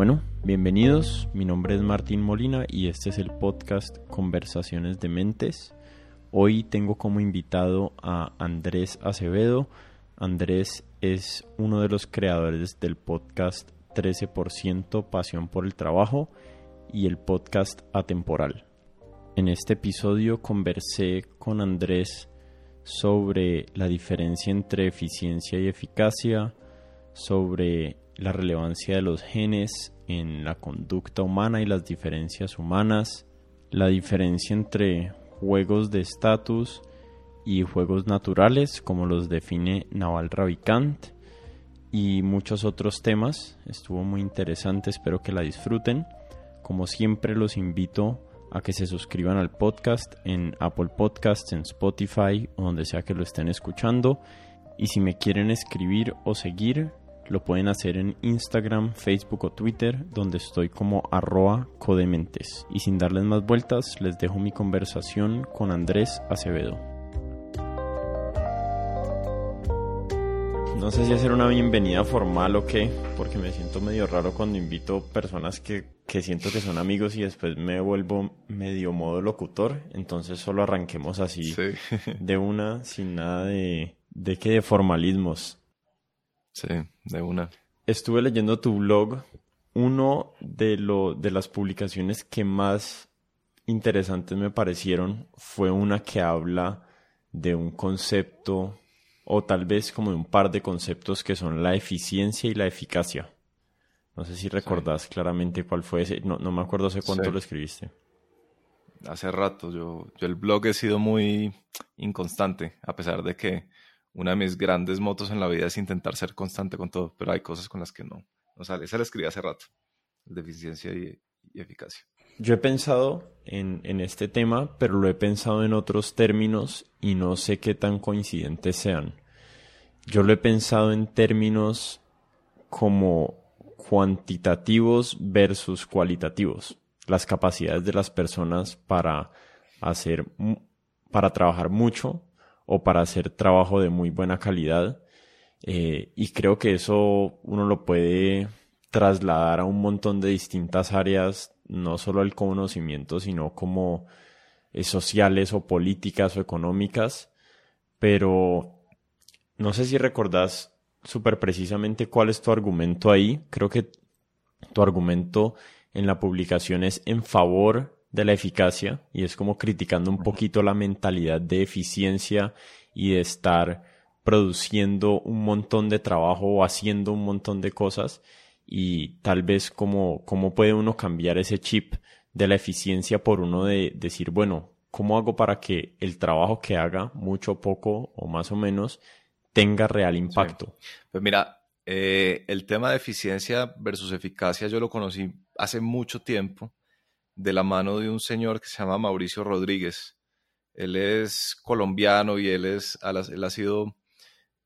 Bueno, bienvenidos, mi nombre es Martín Molina y este es el podcast Conversaciones de Mentes. Hoy tengo como invitado a Andrés Acevedo. Andrés es uno de los creadores del podcast 13% Pasión por el Trabajo y el podcast Atemporal. En este episodio conversé con Andrés sobre la diferencia entre eficiencia y eficacia, sobre la relevancia de los genes en la conducta humana y las diferencias humanas, la diferencia entre juegos de estatus y juegos naturales como los define Naval Ravikant y muchos otros temas. Estuvo muy interesante, espero que la disfruten. Como siempre los invito a que se suscriban al podcast en Apple Podcasts, en Spotify o donde sea que lo estén escuchando. Y si me quieren escribir o seguir, lo pueden hacer en Instagram, Facebook o Twitter, donde estoy como arroba codementes. Y sin darles más vueltas, les dejo mi conversación con Andrés Acevedo. No sé si hacer una bienvenida formal o qué, porque me siento medio raro cuando invito personas que, que siento que son amigos y después me vuelvo medio modo locutor. Entonces solo arranquemos así de una, sin nada de, de que de formalismos. Sí, de una. Estuve leyendo tu blog. Uno de, lo, de las publicaciones que más interesantes me parecieron fue una que habla de un concepto o tal vez como de un par de conceptos que son la eficiencia y la eficacia. No sé si recordás claramente cuál fue ese. No, no me acuerdo hace cuánto lo escribiste. Hace rato. Yo, yo el blog he sido muy inconstante, a pesar de que una de mis grandes motos en la vida es intentar ser constante con todo, pero hay cosas con las que no, no sale. Esa la escribí hace rato, de eficiencia y, y eficacia. Yo he pensado en, en, este tema, pero lo he pensado en otros términos y no sé qué tan coincidentes sean. Yo lo he pensado en términos como cuantitativos versus cualitativos. Las capacidades de las personas para hacer, para trabajar mucho o para hacer trabajo de muy buena calidad. Eh, y creo que eso uno lo puede trasladar a un montón de distintas áreas, no solo el conocimiento, sino como eh, sociales o políticas o económicas. Pero no sé si recordás súper precisamente cuál es tu argumento ahí. Creo que tu argumento en la publicación es en favor de la eficacia y es como criticando un poquito la mentalidad de eficiencia y de estar produciendo un montón de trabajo o haciendo un montón de cosas. Y tal vez cómo, cómo puede uno cambiar ese chip de la eficiencia por uno de decir, bueno, ¿cómo hago para que el trabajo que haga, mucho, poco o más o menos, tenga real impacto? Pues mira, eh, el tema de eficiencia versus eficacia yo lo conocí hace mucho tiempo de la mano de un señor que se llama Mauricio Rodríguez. Él es colombiano y él, es, él ha sido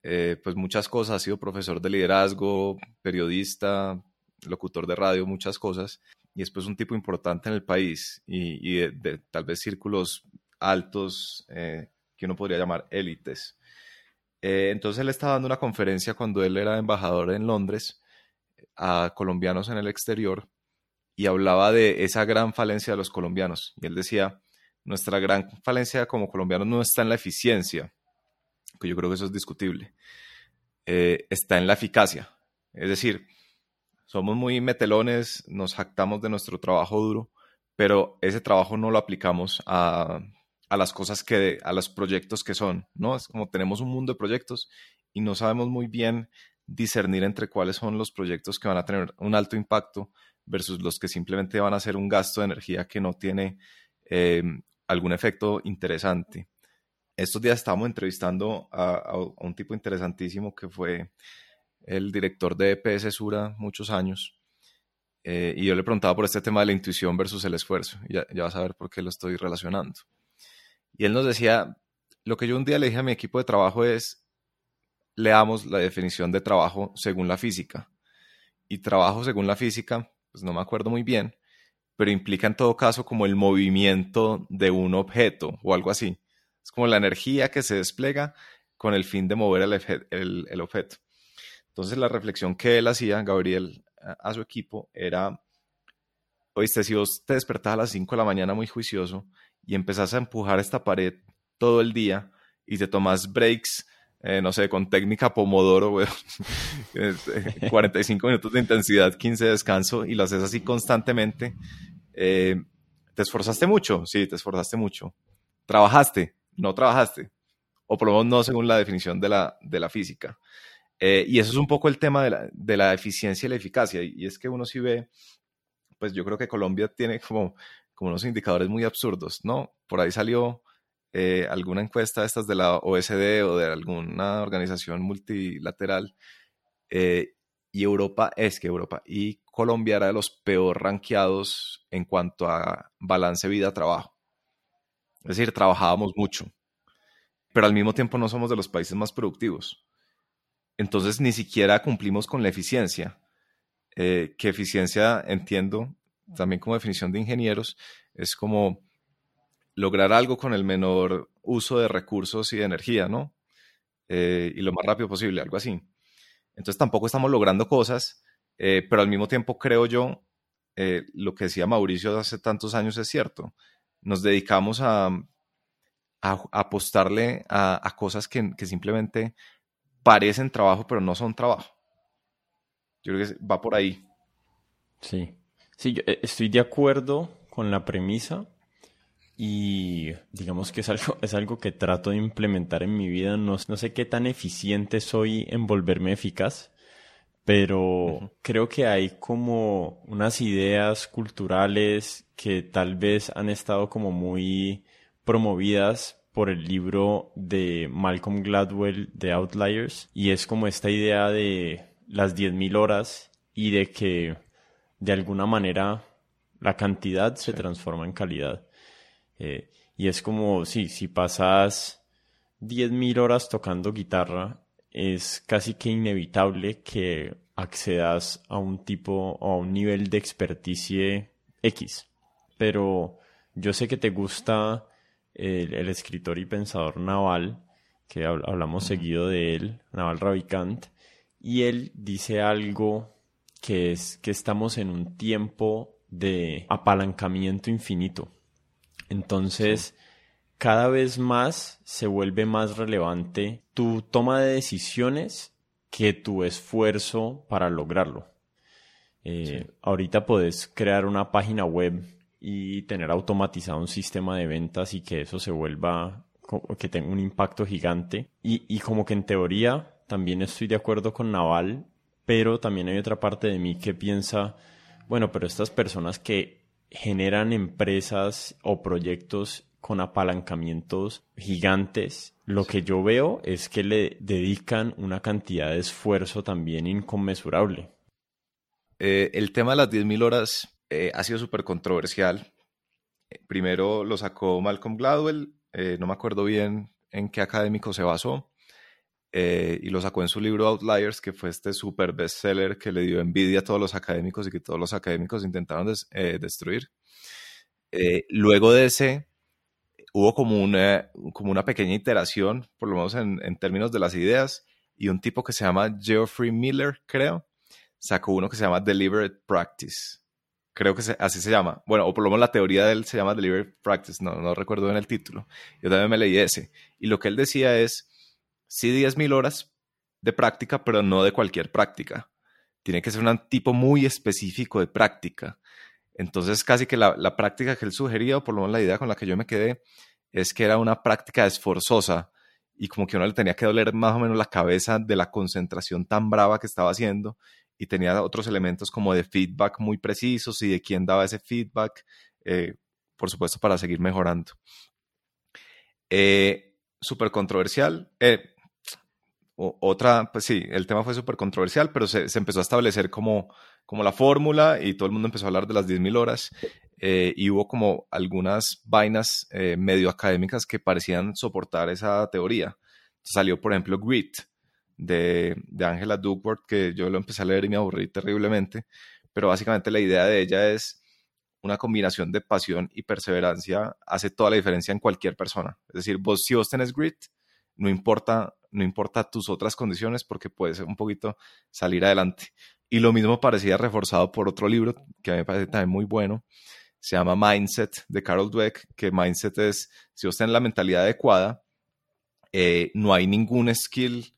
eh, pues muchas cosas, ha sido profesor de liderazgo, periodista, locutor de radio, muchas cosas, y es pues un tipo importante en el país y, de, tal vez círculos altos eh, que uno podría llamar élites. Eh, entonces él estaba dando una conferencia cuando él era embajador en Londres a colombianos en el exterior y hablaba de esa gran falencia de los colombianos. Y él decía, nuestra gran falencia como colombianos no está en la eficiencia, que yo creo que eso es discutible, eh, está en la eficacia. Es decir, somos muy metelones, nos jactamos de nuestro trabajo duro, pero ese trabajo no lo aplicamos a, a las cosas que, a los proyectos que son, ¿no? Es como tenemos un mundo de proyectos y no sabemos muy bien discernir entre cuáles son los proyectos que van a tener un alto impacto versus los que simplemente van a hacer un gasto de energía que no tiene eh, algún efecto interesante. Estos días estábamos entrevistando a, un tipo interesantísimo que fue el director de EPS Sura muchos años. Eh, y yo le preguntaba por este tema de la intuición versus el esfuerzo. Ya, ya vas a ver por qué lo estoy relacionando. Y él nos decía, lo que yo un día le dije a mi equipo de trabajo es, leamos la definición de trabajo según la física. Y trabajo según la física, pues no me acuerdo muy bien, pero implica en todo caso como el movimiento de un objeto o algo así. Es como la energía que se despliega con el fin de mover el, objeto. Entonces la reflexión que él hacía, Gabriel, a su equipo era, oíste, si vos te despertás a las 5 de la mañana muy juicioso y empezás a empujar esta pared todo el día y te tomas breaks, eh, no sé, con técnica Pomodoro, 45 minutos de intensidad, 15 de descanso y lo haces así constantemente, eh, ¿te esforzaste mucho? Sí, te esforzaste mucho. ¿Trabajaste? No trabajaste. O por lo menos no según la definición de la, de la física. Eh, y eso es un poco el tema de la, de la, eficiencia y la eficacia. Y es que uno sí ve, pues yo creo que Colombia tiene como, como unos indicadores muy absurdos, ¿no? Por ahí salió eh, alguna encuesta estas de la OSD o de alguna organización multilateral. Eh, y Europa es que Europa y Colombia era de los peor rankeados en cuanto a balance vida-trabajo. Es decir, trabajábamos mucho, pero al mismo tiempo no somos de los países más productivos. Entonces ni siquiera cumplimos con la eficiencia, eh, que eficiencia entiendo también como definición de ingenieros, es como lograr algo con el menor uso de recursos y de energía, ¿no? Eh, y lo más rápido posible, algo así. Entonces tampoco estamos logrando cosas, eh, pero al mismo tiempo creo yo, lo que decía Mauricio hace tantos años es cierto, nos dedicamos a, apostarle a, cosas que, que simplemente parecen trabajo, pero no son trabajo. Yo creo que va por ahí. Sí, sí, yo eh, estoy de acuerdo con la premisa y digamos que es algo, es algo que trato de implementar en mi vida. No, no sé qué tan eficiente soy en volverme eficaz, pero creo que hay como unas ideas culturales que tal vez han estado como muy promovidas por el libro de Malcolm Gladwell de Outliers y es como esta idea de las 10.000 horas y de que de alguna manera la cantidad se transforma en calidad. Eh, y es como, sí, si pasas 10.000 horas tocando guitarra, es casi que inevitable que accedas a un tipo o a un nivel de experticia X. Pero yo sé que te gusta el, escritor y pensador Naval, que hablamos seguido de él, Naval Ravikant, y él dice algo que es que estamos en un tiempo de apalancamiento infinito. Entonces, cada vez más se vuelve más relevante tu toma de decisiones que tu esfuerzo para lograrlo. Eh, ahorita puedes crear una página web y tener automatizado un sistema de ventas y que eso se vuelva, que tenga un impacto gigante. Y, y como que en teoría también estoy de acuerdo con Naval, pero también hay otra parte de mí que piensa, bueno, pero estas personas que generan empresas o proyectos con apalancamientos gigantes, lo que yo veo es que le dedican una cantidad de esfuerzo también inconmensurable. Eh, el tema de las 10.000 horas eh, ha sido súper controversial. Eh, primero lo sacó Malcolm Gladwell, eh, no me acuerdo bien en qué académico se basó, y lo sacó en su libro Outliers, que fue este súper bestseller que le dio envidia a todos los académicos y que todos los académicos intentaron destruir. luego de ese, hubo como una, como una pequeña iteración, por lo menos en, en términos de las ideas, y un tipo que se llama Geoffrey Miller, creo, sacó uno que se llama Deliberate Practice creo que así se llama. Bueno, o por lo menos la teoría de él se llama Delivery Practice, no, no recuerdo bien el título. Yo también me leí ese. Y lo que él decía es, sí 10.000 horas de práctica, pero no de cualquier práctica. Tiene que ser un tipo muy específico de práctica. Entonces, casi que la, la práctica que él sugería, o por lo menos la idea con la que yo me quedé, es que era una práctica esforzosa y como que uno le tenía que doler más o menos la cabeza de la concentración tan brava que estaba haciendo y tenía otros elementos como de feedback muy precisos y de quién daba ese feedback, eh, por supuesto, para seguir mejorando. Eh, súper controversial. Eh, otra, pues sí, el tema fue súper controversial, pero se, empezó a establecer como, como la fórmula y todo el mundo empezó a hablar de las 10.000 horas y hubo como algunas vainas medio académicas que parecían soportar esa teoría. Salió, por ejemplo, GRIT, de, Angela Duckworth, que yo lo empecé a leer y me aburrí terriblemente, pero básicamente la idea de ella es una combinación de pasión y perseverancia hace toda la diferencia en cualquier persona. Es decir, vos si vos tenés grit, no importa, no importa tus otras condiciones porque puedes un poquito salir adelante. y lo mismo parecía reforzado por otro libro que a mí me parece también muy bueno, se llama Mindset de Carol Dweck, que Mindset es, si usted tiene la mentalidad adecuada, eh, no hay ningún skill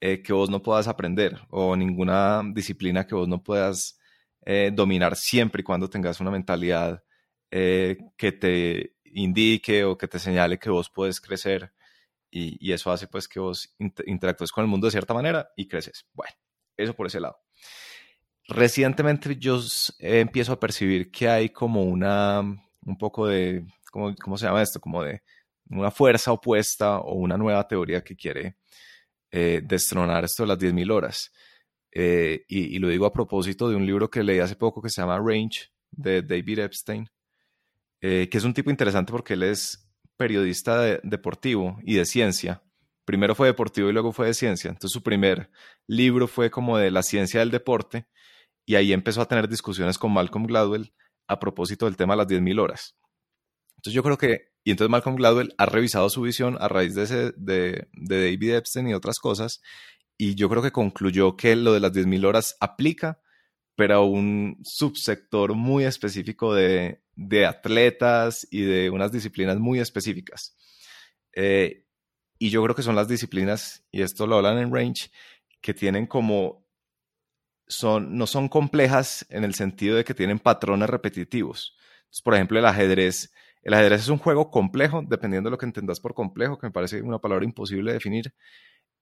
eh, que vos no puedas aprender o ninguna disciplina que vos no puedas eh, dominar siempre y cuando tengas una mentalidad que te indique o que te señale que vos puedes crecer y, eso hace pues que vos interactúes con el mundo de cierta manera y creces. Bueno, eso por ese lado. Recientemente yo empiezo a percibir que hay como una, un poco de, ¿cómo, ¿cómo, se llama esto? Como de una fuerza opuesta o una nueva teoría que quiere eh, destronar esto de las 10.000 horas. Eh, y, lo digo a propósito de un libro que leí hace poco que se llama Range de David Epstein, eh, que es un tipo interesante porque él es periodista deportivo y de ciencia. Primero fue deportivo y luego fue de ciencia. Entonces su primer libro fue como de la ciencia del deporte y ahí empezó a tener discusiones con Malcolm Gladwell a propósito del tema de las 10.000 horas. Entonces yo creo que, y entonces Malcolm Gladwell ha revisado su visión a raíz de, de, de David Epstein y otras cosas, y yo creo que concluyó que lo de las 10.000 horas aplica, pero a un subsector muy específico de, de atletas y de unas disciplinas muy específicas. Eh, y yo creo que son las disciplinas, y esto lo hablan en Range, que tienen como, son, no son complejas en el sentido de que tienen patrones repetitivos. por ejemplo, el ajedrez. El ajedrez es un juego complejo, dependiendo de lo que entendas por complejo, que me parece una palabra imposible de definir,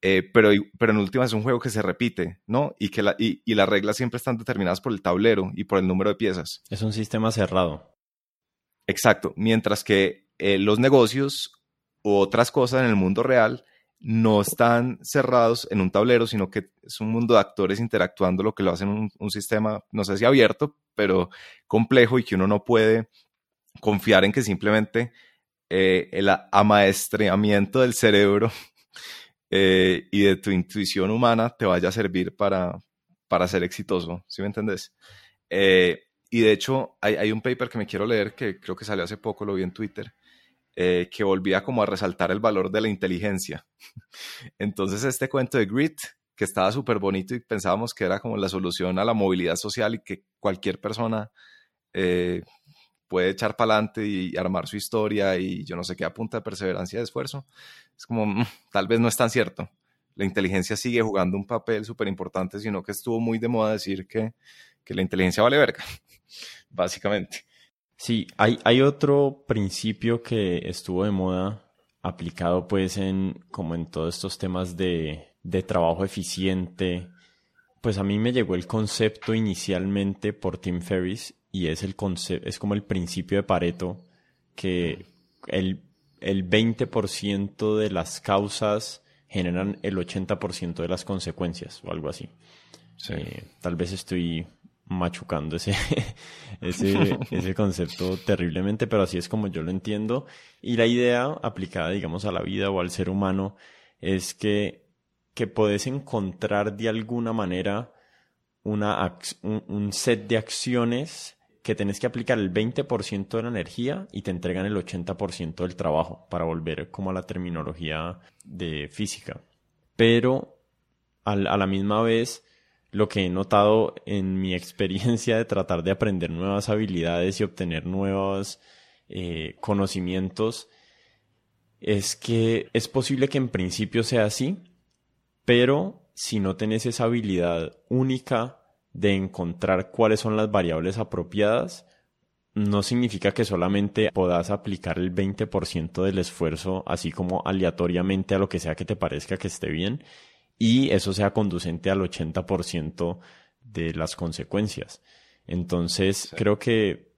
eh, pero, pero en última es un juego que se repite, ¿no? Y que la, y, y las reglas siempre están determinadas por el tablero y por el número de piezas. Es un sistema cerrado. Exacto, mientras que eh, los negocios u otras cosas en el mundo real no están cerrados en un tablero, sino que es un mundo de actores interactuando, lo que lo hacen un, un sistema, no sé si abierto, pero complejo y que uno no puede confiar en que simplemente eh, el amaestramiento del cerebro eh, y de tu intuición humana te vaya a servir para, para ser exitoso, ¿sí me entendés? Y de hecho, hay, un paper que me quiero leer que creo que salió hace poco, lo vi en Twitter, eh, que volvía como a resaltar el valor de la inteligencia. Entonces, este cuento de Grit, que estaba súper bonito y pensábamos que era como la solución a la movilidad social y que cualquier persona eh, puede echar para adelante y armar su historia y yo no sé qué a punta de perseverancia y de esfuerzo, es como, mm, tal vez no es tan cierto. La inteligencia sigue jugando un papel súper importante, sino que estuvo muy de moda decir que, que la inteligencia vale verga básicamente. Sí, hay, hay otro principio que estuvo de moda aplicado pues en como en todos estos temas de, de trabajo eficiente. Pues a mí me llegó el concepto inicialmente por Tim Ferriss y es, el es como el principio de Pareto que el, el 20% de las causas generan el 80% de las consecuencias o algo así. Eh, tal vez estoy machucando ese, ese, ese concepto terriblemente, pero así es como yo lo entiendo. Y la idea aplicada, digamos, a la vida o al ser humano es que, que podés encontrar de alguna manera una, un, set de acciones que tenés que aplicar el 20% de la energía y te entregan el 80% del trabajo, para volver como a la terminología de física. Pero a la misma vez lo que he notado en mi experiencia de tratar de aprender nuevas habilidades y obtener nuevos eh, conocimientos es que es posible que en principio sea así, pero si no tenés esa habilidad única de encontrar cuáles son las variables apropiadas, no significa que solamente puedas aplicar el 20% del esfuerzo así como aleatoriamente a lo que sea que te parezca que esté bien y eso sea conducente al 80% de las consecuencias. Entonces, creo que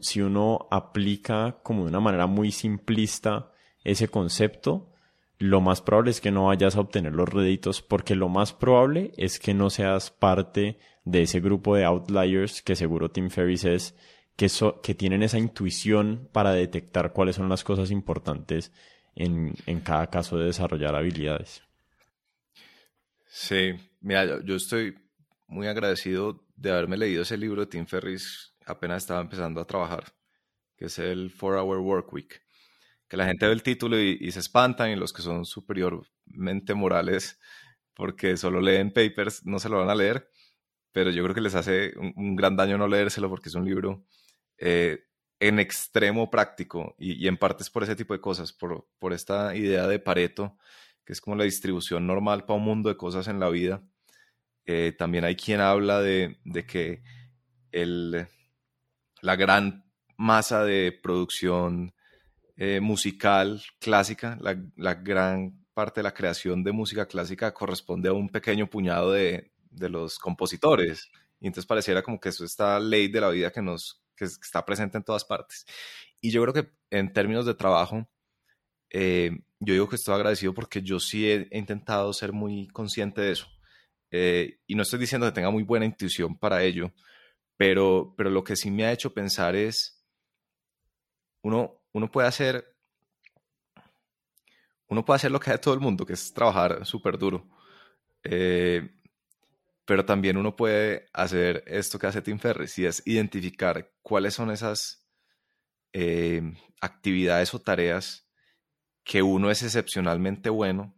si uno aplica como de una manera muy simplista ese concepto, lo más probable es que no vayas a obtener los réditos porque lo más probable es que no seas parte de ese grupo de outliers que seguro Tim Ferriss es, que, que tienen esa intuición para detectar cuáles son las cosas importantes en, en cada caso de desarrollar habilidades. Sí, mira, yo estoy muy agradecido de haberme leído ese libro de Tim Ferris apenas estaba empezando a trabajar, que es el Four Hour Work Week. Que la gente ve el título y, se espantan y los que son superiormente morales porque solo leen papers no se lo van a leer. pero yo creo que les hace un, gran daño no leérselo porque es un libro eh, en extremo práctico y, en parte es por ese tipo de cosas, por, por esta idea de Pareto, que es como la distribución normal para un mundo de cosas en la vida. Eh, también hay quien habla de, de que el, la gran masa de producción eh, musical clásica, la, la, gran parte de la creación de música clásica corresponde a un pequeño puñado de, de los compositores. Y entonces pareciera como que eso esta ley de la vida que nos que está presente en todas partes. Y yo creo que en términos de trabajo, eh, yo digo que estoy agradecido porque yo sí he, intentado ser muy consciente de eso. Eh, y no estoy diciendo que tenga muy buena intuición para ello, pero, pero lo que sí me ha hecho pensar es, uno, uno puede hacer uno puede hacer lo que hace todo el mundo, que es trabajar súper duro. Eh, pero también uno puede hacer esto que hace Tim Ferriss y es identificar cuáles son esas eh, actividades o tareas que uno es excepcionalmente bueno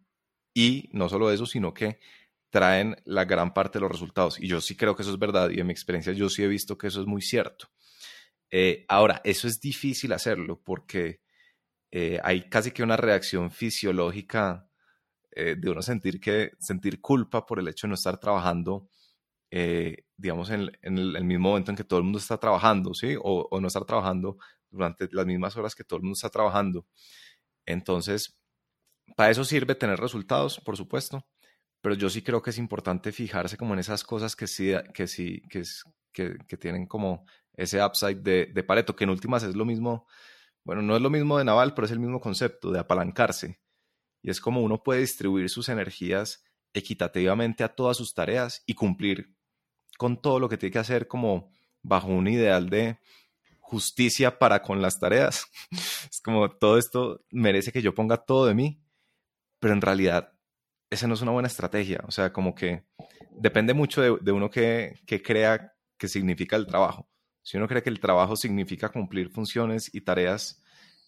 y no solo eso, sino que traen la gran parte de los resultados. Y yo sí creo que eso es verdad y en mi experiencia yo sí he visto que eso es muy cierto. Eh, ahora, eso es difícil hacerlo porque eh, hay casi que una reacción fisiológica eh, de uno sentir que sentir culpa por el hecho de no estar trabajando, eh, digamos, en, el, mismo momento en que todo el mundo está trabajando, ¿sí? O, no estar trabajando durante las mismas horas que todo el mundo está trabajando. Entonces, para eso sirve tener resultados, por supuesto, pero yo sí creo que es importante fijarse como en esas cosas que sí, que sí, que, tienen como ese upside de, de Pareto, que en últimas es lo mismo, bueno, no es lo mismo de Naval, pero es el mismo concepto de apalancarse. Y es como uno puede distribuir sus energías equitativamente a todas sus tareas y cumplir con todo lo que tiene que hacer como bajo un ideal de justicia para con las tareas. Es como todo esto merece que yo ponga todo de mí, pero en realidad esa no es una buena estrategia. O sea, como que depende mucho de, uno que, crea que significa el trabajo. Si uno cree que el trabajo significa cumplir funciones y tareas,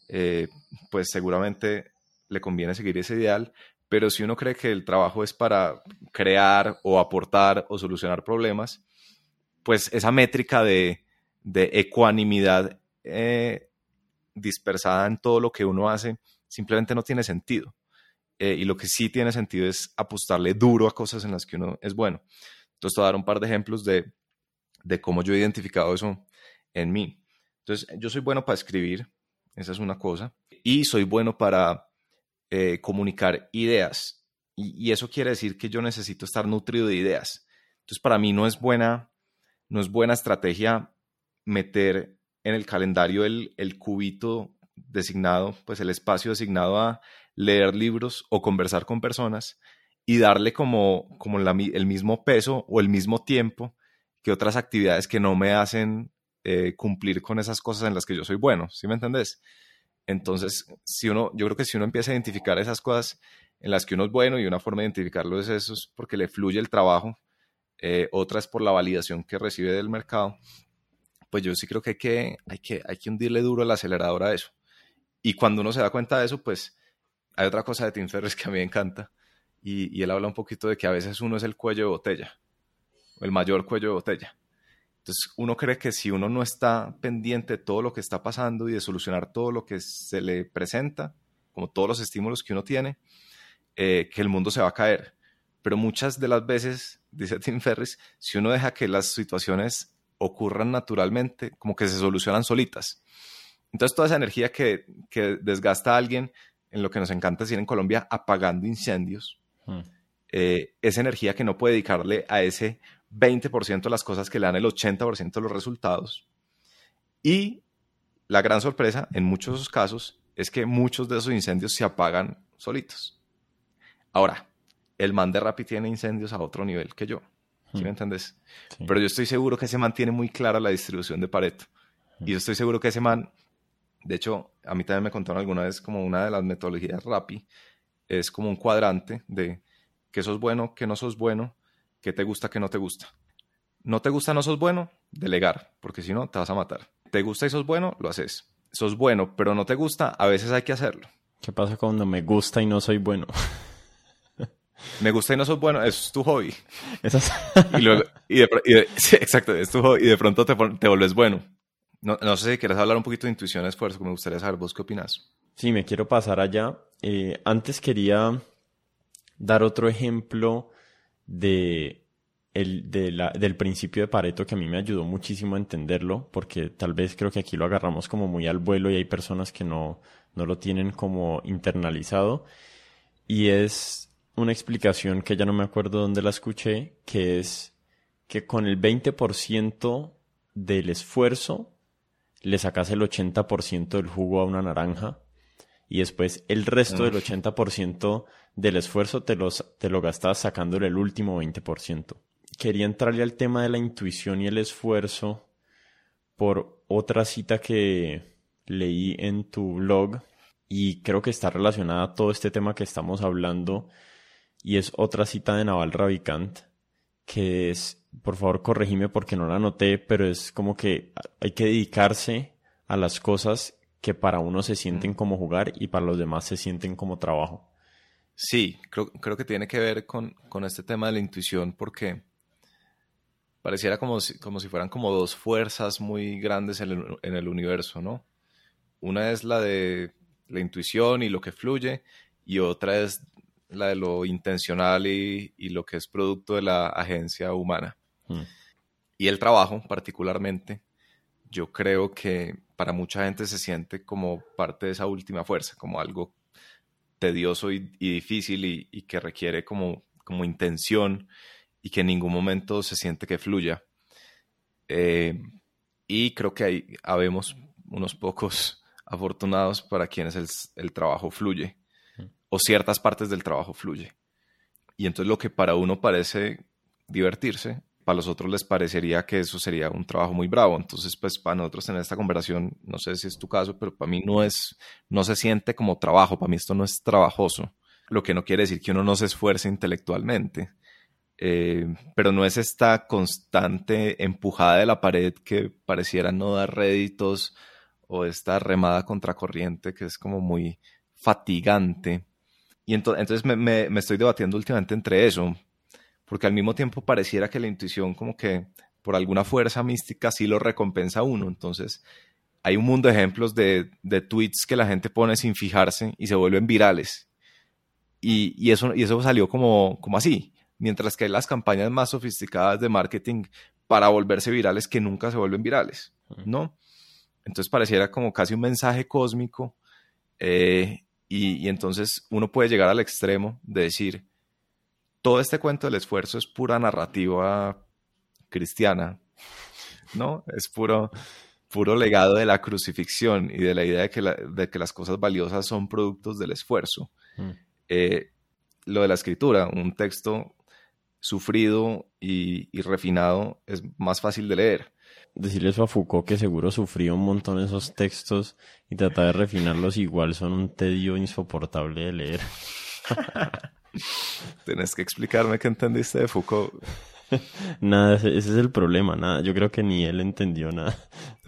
eh, pues seguramente le conviene seguir ese ideal, pero si uno cree que el trabajo es para crear o aportar o solucionar problemas, pues esa métrica de, ecuanimidad eh, dispersada en todo lo que uno hace simplemente no tiene sentido. Eh, y lo que sí tiene sentido es apostarle duro a cosas en las que uno es bueno. Entonces, te voy a dar un par de ejemplos de, de cómo yo he identificado eso en mí. Entonces, yo soy bueno para escribir, esa es una cosa, y soy bueno para eh, comunicar ideas. Y, eso quiere decir que yo necesito estar nutrido de ideas. Entonces, para mí no es buena, no es buena estrategia meter en el calendario el, el cubito designado, pues el espacio designado a leer libros o conversar con personas y darle como, como el mismo peso o el mismo tiempo que otras actividades que no me hacen eh, cumplir con esas cosas en las que yo soy bueno, ¿sí me entendés? Entonces, si uno, yo creo que si uno empieza a identificar esas cosas en las que uno es bueno y una forma de identificarlo es eso, es porque le fluye el trabajo, eh, otra es por la validación que recibe del mercado, pues yo sí creo que hay que, hay que, hay que hundirle duro el acelerador a eso. Y cuando uno se da cuenta de eso, pues hay otra cosa de Tim Ferriss que a mí me encanta y, él habla un poquito de que a veces uno es el cuello de botella, el mayor cuello de botella. Entonces, uno cree que si uno no está pendiente de todo lo que está pasando y de solucionar todo lo que se le presenta, como todos los estímulos que uno tiene, eh, que el mundo se va a caer. Pero muchas de las veces, dice Tim Ferris, si uno deja que las situaciones ocurran naturalmente, como que se solucionan solitas. Entonces, toda esa energía que, desgasta a alguien, en lo que nos encanta decir en Colombia, apagando incendios, hmm. eh, esa energía que no puede dedicarle a ese 20% de las cosas que le dan el 80% de los resultados. Y la gran sorpresa en muchos de esos casos es que muchos de esos incendios se apagan solitos. Ahora, el man de Rappi tiene incendios a otro nivel que yo. ¿Sí me hmm. entiendes? Pero yo estoy seguro que ese man tiene muy clara la distribución de Pareto. Y yo estoy seguro que ese man, de hecho, a mí también me contaron alguna vez como una de las metodologías Rappi, es como un cuadrante de que sos bueno, que no sos bueno, ¿Qué te gusta, qué no te gusta? No te gusta, no sos bueno, delegar, porque si no, te vas a matar. Te gusta y sos bueno, lo haces. Sos bueno, pero no te gusta, a veces hay que hacerlo. ¿Qué pasa cuando me gusta y no soy bueno? me gusta y no sos bueno, es tu hobby. y luego, y de, exacto, es tu hobby y de pronto te, te volves bueno. No, no, sé si quieres hablar un poquito de intuición y esfuerzo, me gustaría saber vos qué opinas. Sí, me quiero pasar allá. Eh, antes quería dar otro ejemplo de el, de la, del principio de Pareto que a mí me ayudó muchísimo a entenderlo, porque tal vez creo que aquí lo agarramos como muy al vuelo y hay personas que no, no lo tienen como internalizado. Y es una explicación que ya no me acuerdo dónde la escuché, que es que con el 20% del esfuerzo le sacas el 80% del jugo a una naranja y después el resto del 80% del esfuerzo te, los, te lo gastas sacándole el último 20%. Quería entrarle al tema de la intuición y el esfuerzo por otra cita que leí en tu blog y creo que está relacionada a todo este tema que estamos hablando y es otra cita de Naval Ravikant que es, por favor corregime porque no la anoté, pero es como que hay que dedicarse a las cosas que para uno se sienten como jugar y para los demás se sienten como trabajo. Sí, creo, creo que tiene que ver con, con, este tema de la intuición porque pareciera como si, como si fueran como dos fuerzas muy grandes en el, en el universo, ¿no? Una es la de la intuición y lo que fluye y otra es la de lo intencional y, y lo que es producto de la agencia humana. Mm. Y el trabajo particularmente, yo creo que para mucha gente se siente como parte de esa última fuerza, como algo tedioso y, difícil y, que requiere como, como intención y que en ningún momento se siente que fluya. Eh, y creo que ahí habemos unos pocos afortunados para quienes el, el trabajo fluye o ciertas partes del trabajo fluye. Y entonces lo que para uno parece divertirse, para los otros les parecería que eso sería un trabajo muy bravo. Entonces, pues para nosotros en esta conversación, no sé si es tu caso, pero para mí no es, no se siente como trabajo, para mí esto no es trabajoso, lo que no quiere decir que uno no se esfuerce intelectualmente. Eh, pero no es esta constante empujada de la pared que pareciera no dar réditos o esta remada contracorriente que es como muy fatigante. Y entonces, me, me estoy debatiendo últimamente entre eso, porque al mismo tiempo pareciera que la intuición como que por alguna fuerza mística sí lo recompensa a uno. Entonces, hay un mundo de ejemplos de, de tweets que la gente pone sin fijarse y se vuelven virales. Y, y, eso, y eso salió como, como así. Mientras que hay las campañas más sofisticadas de marketing para volverse virales que nunca se vuelven virales, ¿no? Entonces pareciera como casi un mensaje cósmico eh, y, y entonces uno puede llegar al extremo de decir, todo este cuento del esfuerzo es pura narrativa cristiana, ¿no? Es puro, puro legado de la crucifixión y de la idea de que, de que las cosas valiosas son productos del esfuerzo. Mm. Eh, lo de la escritura, un texto sufrido y, y, refinado es más fácil de leer. Decirle eso a Foucault que seguro sufrió un montón esos textos y tratar de refinarlos igual son un tedio insoportable de leer. Tienes que explicarme qué entendiste de Foucault. nada, ese, es el problema, nada. Yo creo que ni él entendió nada.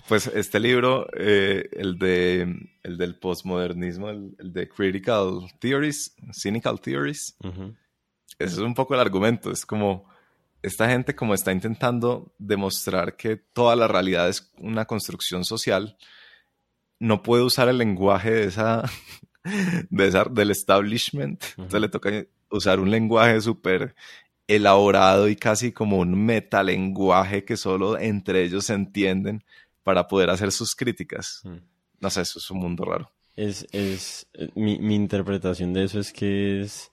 Pues este libro, eh, el, de, el del postmodernismo, el, de Critical Theories, Cynical Theories, ese es un poco el argumento. Es como esta gente como está intentando demostrar que toda la realidad es una construcción social, no puede usar el lenguaje de esa, de esa del establishment. Entonces le toca usar un lenguaje súper elaborado y casi como un metalenguaje que solo entre ellos se entienden para poder hacer sus críticas. Mm. No sé, eso es un mundo raro. Es, es, eh, mi, mi interpretación de eso es que es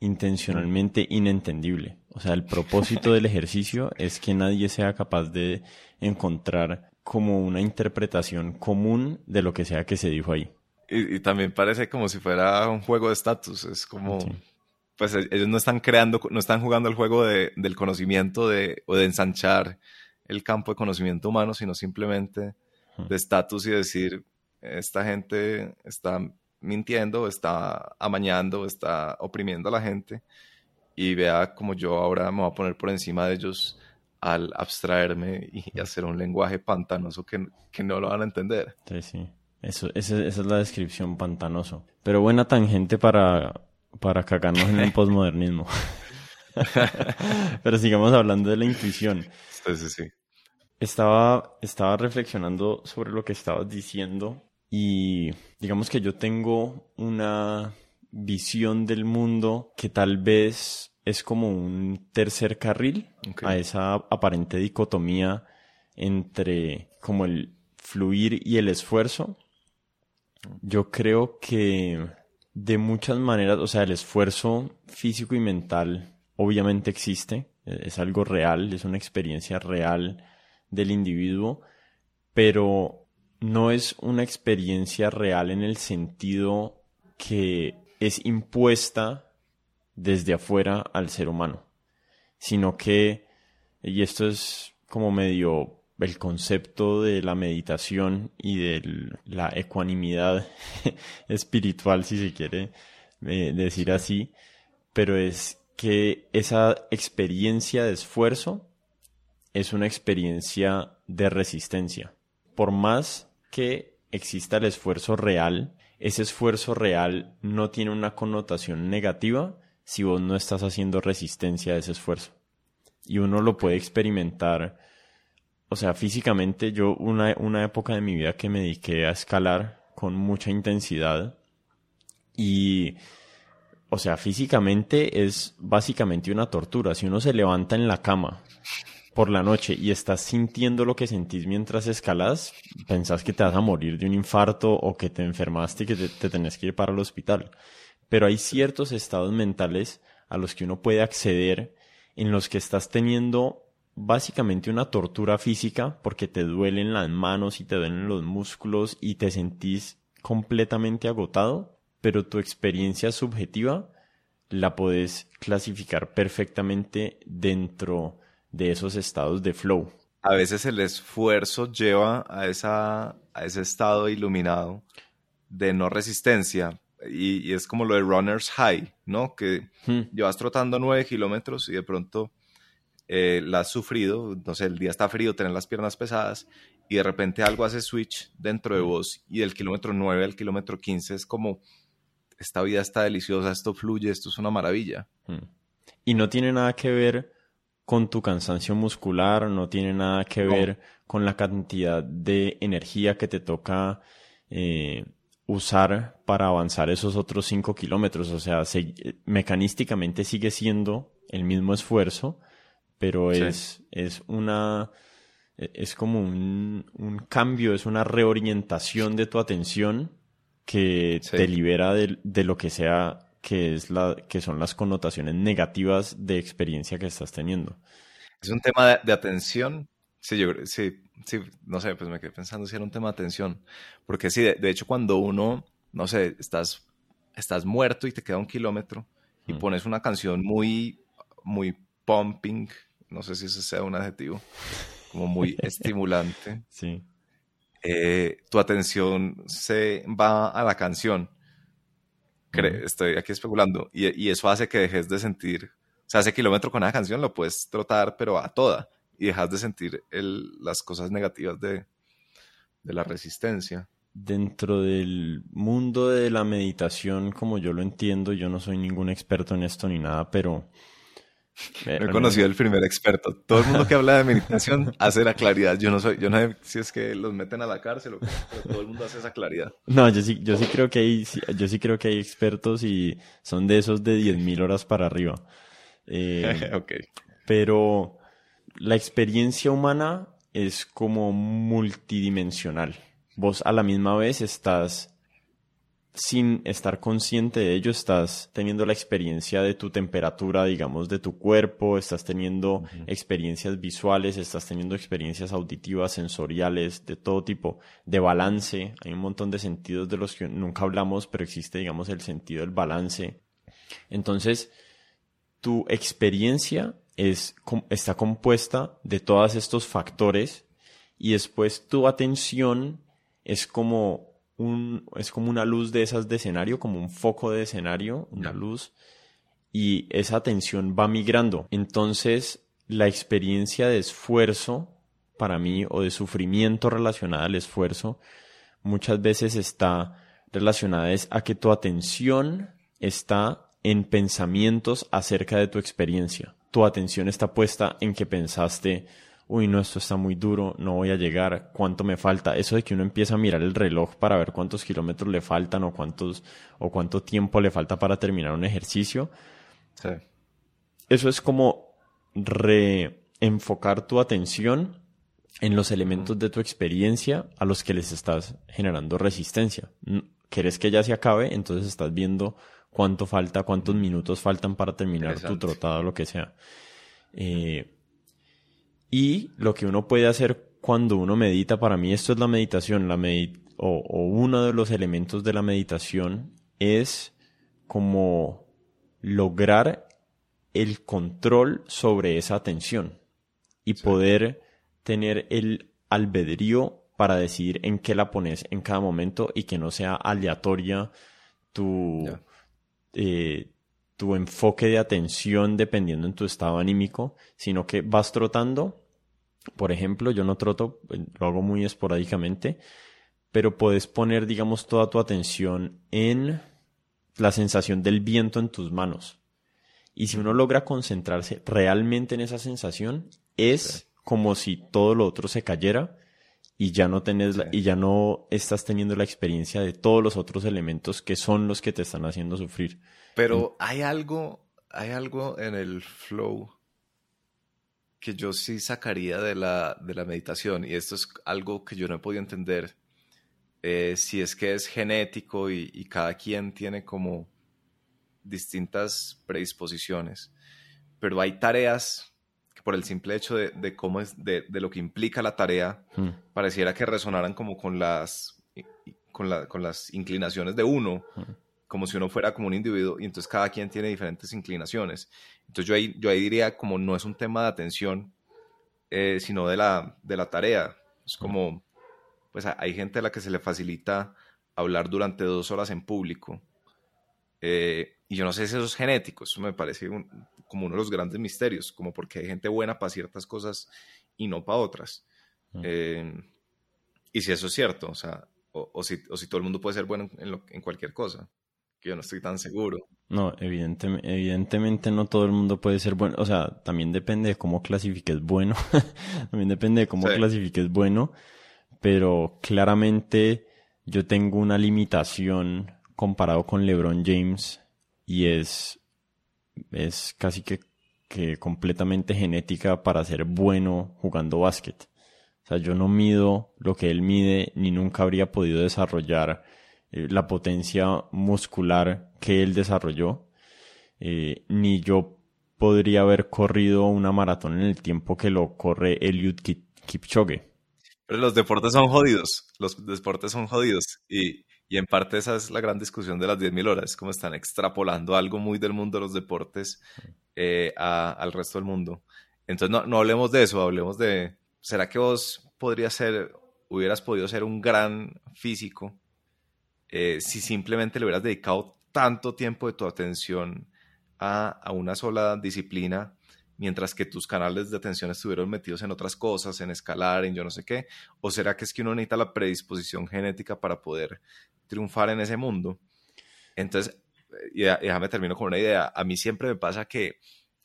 intencionalmente inentendible. O sea, el propósito del ejercicio es que nadie sea capaz de encontrar como una interpretación común de lo que sea que se dijo ahí. Y, también parece como si fuera un juego de estatus. Es como, pues e, ellos no están creando, no están jugando el juego de, del conocimiento de, o de ensanchar el campo de conocimiento humano, sino simplemente de estatus y decir, esta gente está mintiendo, está amañando, está oprimiendo a la gente y vea como yo ahora me voy a poner por encima de ellos al abstraerme y hacer un lenguaje pantanoso que, que no lo van a entender. Sí, sí. Eso, esa, esa es la descripción pantanoso. Pero buena tangente para para cagarnos en el posmodernismo. Pero sigamos hablando de la intuición. Sí, sí, sí. Estaba, estaba reflexionando sobre lo que estabas diciendo y digamos que yo tengo una visión del mundo que tal vez es como un tercer carril a esa aparente dicotomía entre como el fluir y el esfuerzo. Yo creo que de muchas maneras, o sea, el esfuerzo físico y mental obviamente existe, es algo real, es una experiencia real del individuo, pero no es una experiencia real en el sentido que es impuesta desde afuera al ser humano, sino que, y esto es como medio el concepto de la meditación y de la ecuanimidad espiritual, si se quiere eh, decir así, pero es que esa experiencia de esfuerzo es una experiencia de resistencia. Por más que exista el esfuerzo real, ese esfuerzo real no tiene una connotación negativa si vos no estás haciendo resistencia a ese esfuerzo. Y uno lo puede experimentar, o sea, físicamente yo una, una época de mi vida que me dediqué a escalar con mucha intensidad y o sea, físicamente es básicamente una tortura. Si uno se levanta en la cama por la noche y estás sintiendo lo que sentís mientras escalas, pensás que te vas a morir de un infarto o que te enfermaste y que te, tenés que ir para el hospital. Pero hay ciertos estados mentales a los que uno puede acceder en los que estás teniendo básicamente una tortura física porque te duelen las manos y te duelen los músculos y te sentís completamente agotado, pero tu experiencia subjetiva la puedes clasificar perfectamente dentro de esos estados de flow. A veces el esfuerzo lleva a, esa, a ese estado iluminado de no resistencia. Y, es como lo de runner's high, ¿no? Que hmm. llevas trotando nueve kilómetros y de pronto eh, la has sufrido, no sé, el día está frío, tener las piernas pesadas y de repente algo hace switch dentro de hmm. vos y del kilómetro 9 al kilómetro 15 es como, esta vida está deliciosa, esto fluye, esto es una maravilla. Hmm. Y no tiene nada que ver con tu cansancio muscular, no tiene nada que ver con la cantidad de energía que te toca eh, usar para avanzar esos otros 5 kilómetros. O sea, mecanísticamente sigue siendo el mismo esfuerzo, pero es, es una es como un, un, cambio, es una reorientación de tu atención que te libera de, de, lo que sea que, es la, que son las connotaciones negativas de experiencia que estás teniendo. Es un tema de, atención. Sí, yo sí, sí, no sé, pues me quedé pensando si era un tema de atención. Porque sí, de, hecho, cuando uno, no sé, estás, estás muerto y te queda un kilómetro y mm. pones una canción muy, muy pumping, no sé si ese sea un adjetivo, como muy estimulante. Sí. Eh, tu atención se va a la canción estoy aquí especulando, y, eso hace que dejes de sentir, o sea, ese kilómetro con esa canción lo puedes trotar, pero a toda, y dejas de sentir las cosas negativas de, de la resistencia. Dentro del mundo de la meditación, como yo lo entiendo, yo no soy ningún experto en esto ni nada, pero no he conocido el primer experto. Todo el mundo que habla de meditación hace la claridad. Yo no soy, yo no sé si es que los meten a la cárcel o pero todo el mundo hace esa claridad. No, yo sí, yo sí creo que hay, yo sí creo que hay expertos y son de esos de 10.000 horas para arriba. Eh, ok. Pero la experiencia humana es como multidimensional. Vos a la misma vez estás sin estar consciente de ello, estás teniendo la experiencia de tu temperatura, digamos, de tu cuerpo, estás teniendo experiencias visuales, estás teniendo experiencias auditivas, sensoriales, de todo tipo, de balance. Hay un montón de sentidos de los que nunca hablamos, pero existe, digamos, el sentido del balance. Entonces, tu experiencia es, está compuesta de todos estos factores y después tu atención es como es como una luz de esas de escenario, como un foco de escenario, una luz, y esa atención va migrando. Entonces, la experiencia de esfuerzo para mí o de sufrimiento relacionada al esfuerzo muchas veces está relacionada a que tu atención está en pensamientos acerca de tu experiencia. Tu atención está puesta en que pensaste, uy, no, esto está muy duro, no voy a llegar, cuánto me falta. Eso de que uno empieza a mirar el reloj para ver cuántos kilómetros le faltan o cuántos, o cuánto tiempo le falta para terminar un ejercicio. Eso es como reenfocar tu atención en los elementos de tu experiencia a los que les estás generando resistencia. Quieres que ya se acabe, entonces estás viendo cuánto falta, cuántos minutos faltan para terminar tu trotada o lo que sea. Eh, y lo que uno puede hacer cuando uno medita, para mí esto es la meditación, la o, o uno de los elementos de la meditación es como lograr el control sobre esa atención y poder tener el albedrío para decidir en qué la pones en cada momento y que no sea aleatoria tu, eh, tu enfoque de atención dependiendo en tu estado anímico, sino que vas trotando. Por ejemplo, yo no troto, lo hago muy esporádicamente, pero puedes poner, digamos, toda tu atención en la sensación del viento en tus manos. Y si uno logra concentrarse realmente en esa sensación, es como si todo lo otro se cayera y ya no tenés y ya no estás teniendo la experiencia de todos los otros elementos que son los que te están haciendo sufrir. Pero hay algo, hay algo en el flow que yo sí sacaría de la, de la meditación y esto es algo que yo no he podido entender eh, si es que es genético y, y cada quien tiene como distintas predisposiciones, pero hay tareas por el simple hecho de, cómo es, de, lo que implica la tarea, hmm. pareciera que resonaran como con las, con, con las inclinaciones de uno, hmm. Como si uno fuera como un individuo, y entonces cada quien tiene diferentes inclinaciones. Entonces yo ahí, yo ahí diría como no es un tema de atención, eh, sino de la, de la tarea. Es como, pues hay gente a la que se le facilita hablar durante dos horas en público. Eh, y yo no sé si eso es genético, eso me parece como uno de los grandes misterios, como porque hay gente buena para ciertas cosas y no para otras. Eh, y si eso es cierto, o sea, o, si, o, si, todo el mundo puede ser bueno en, en, cualquier cosa, que yo no estoy tan seguro. No, evidentemente, evidentemente no todo el mundo puede ser bueno, o sea, también depende de cómo clasifiques bueno, también depende de cómo clasifiques bueno, pero claramente yo tengo una limitación comparado con LeBron James y es, es casi que, completamente genética para ser bueno jugando básquet. O sea, yo no mido lo que él mide ni nunca habría podido desarrollar eh, la potencia muscular que él desarrolló, eh, ni yo podría haber corrido una maratón en el tiempo que lo corre Eliud Kipchoge. Pero los deportes son jodidos, los deportes son jodidos y y en parte esa es la gran discusión de las 10.000 horas, es como están extrapolando algo muy del mundo de los deportes eh, al resto del mundo. Entonces no, no hablemos de eso, hablemos de, ¿será que vos podrías ser, hubieras podido ser un gran físico eh, si simplemente le hubieras dedicado tanto tiempo de tu atención a, a una sola disciplina mientras que tus canales de atención estuvieron metidos en otras cosas, en escalar, en yo no sé qué? ¿O será que es que uno necesita la predisposición genética para poder triunfar en ese mundo? Entonces, y déjame termino con una idea. A mí siempre me pasa que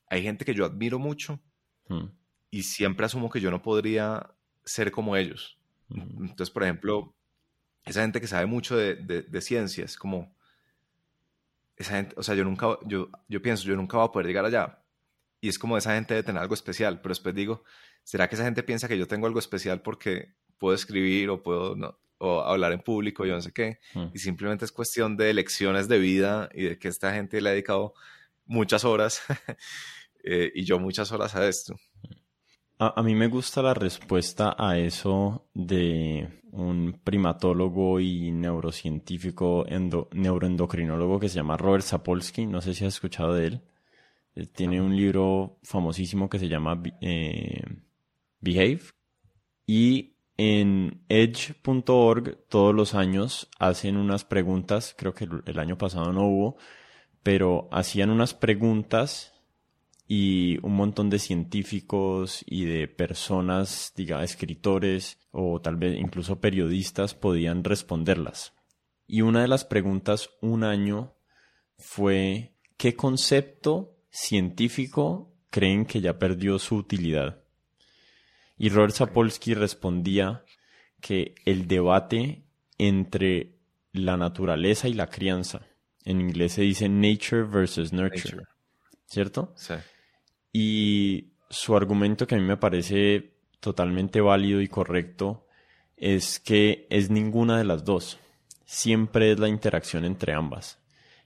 hay gente que yo admiro mucho hmm. y siempre asumo que yo no podría ser como ellos. Hmm. Entonces, por ejemplo, esa gente que sabe mucho de, de, ciencias, como esa gente, o sea, yo nunca, yo, yo pienso, yo nunca voy a poder llegar allá, y es como esa gente de tener algo especial, pero después digo, ¿será que esa gente piensa que yo tengo algo especial porque puedo escribir o puedo no, o hablar en público, yo no sé qué? Hmm. Y simplemente es cuestión de lecciones de vida y de que esta gente le ha dedicado muchas horas eh, y yo muchas horas a esto. A, mí me gusta la respuesta a eso de un primatólogo y neurocientífico, neuroendocrinólogo que se llama Robert Sapolsky, no sé si has escuchado de él. Eh, tiene un libro famosísimo que se llama eh, Behave. Y en edge.org todos los años hacen unas preguntas, creo que el año pasado no hubo, pero hacían unas preguntas y un montón de científicos y de personas, diga, escritores o tal vez incluso periodistas podían responderlas. Y una de las preguntas un año fue ¿qué concepto científico creen que ya perdió su utilidad? Y Robert Sapolsky respondía que el debate entre la naturaleza y la crianza, en inglés se dice nature versus nurture, ¿cierto? Sí. Y su argumento que a mí me parece totalmente válido y correcto es que es ninguna de las dos. Siempre es la interacción entre ambas.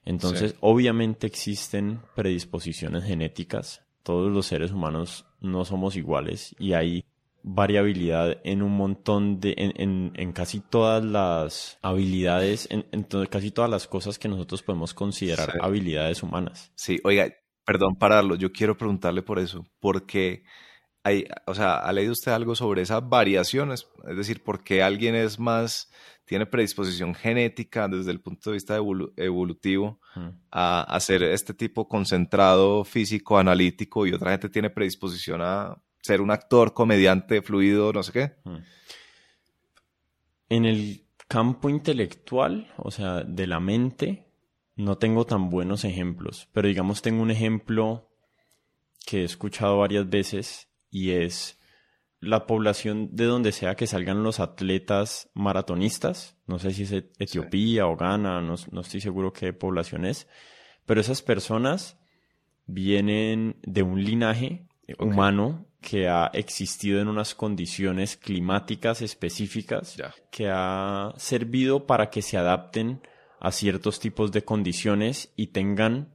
Entonces, Sí. obviamente existen predisposiciones genéticas. Todos los seres humanos no somos iguales y hay variabilidad en un montón de, en, en- en casi todas las habilidades, en, casi todas las cosas que nosotros podemos considerar Sí. habilidades humanas. Sí, oiga, perdón pararlo, yo quiero preguntarle por eso, porque hay, o sea, ¿ha leído usted algo sobre esas variaciones? Es decir, ¿por qué alguien es más, tiene predisposición genética desde el punto de vista evolu- evolutivo Mm. a hacer este tipo concentrado físico, analítico, y otra gente tiene predisposición a ser un actor, comediante, fluido, no sé qué? En el campo intelectual, o sea, de la mente, no tengo tan buenos ejemplos, pero digamos tengo un ejemplo que he escuchado varias veces y es la población de donde sea que salgan los atletas maratonistas, no sé si es E- Etiopía o Ghana, no, no estoy seguro qué población es, pero esas personas vienen de un linaje humano que ha existido en unas condiciones climáticas específicas que ha servido para que se adapten a ciertos tipos de condiciones y tengan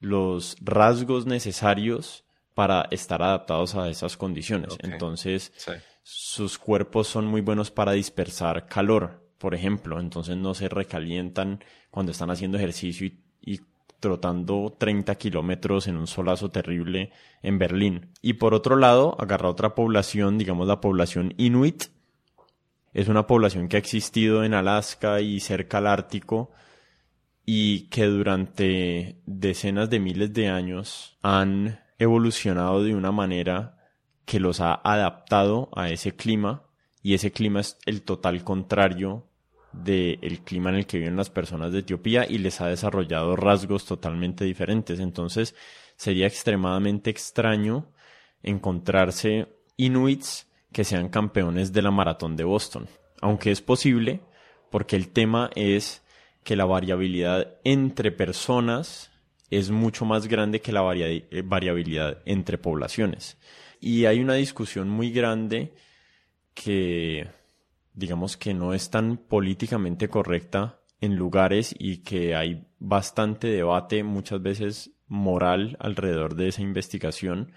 los rasgos necesarios para estar adaptados a esas condiciones. Entonces, Sí. sus cuerpos son muy buenos para dispersar calor, por ejemplo, entonces no se recalientan cuando están haciendo ejercicio y, y trotando 30 kilómetros en un solazo terrible en Berlín. Y por otro lado, agarra otra población, digamos la población inuit, es una población que ha existido en Alaska y cerca al Ártico y que durante decenas de miles de años han evolucionado de una manera que los ha adaptado a ese clima y ese clima es el total contrario del clima en el que viven las personas de Etiopía y les ha desarrollado rasgos totalmente diferentes. Entonces sería extremadamente extraño encontrarse inuits que sean campeones de la maratón de Boston. Aunque es posible, porque el tema es que la variabilidad entre personas es mucho más grande que la eh, variabilidad entre poblaciones. Y hay una discusión muy grande que, digamos que no es tan políticamente correcta en lugares y que hay bastante debate, muchas veces moral, alrededor de esa investigación.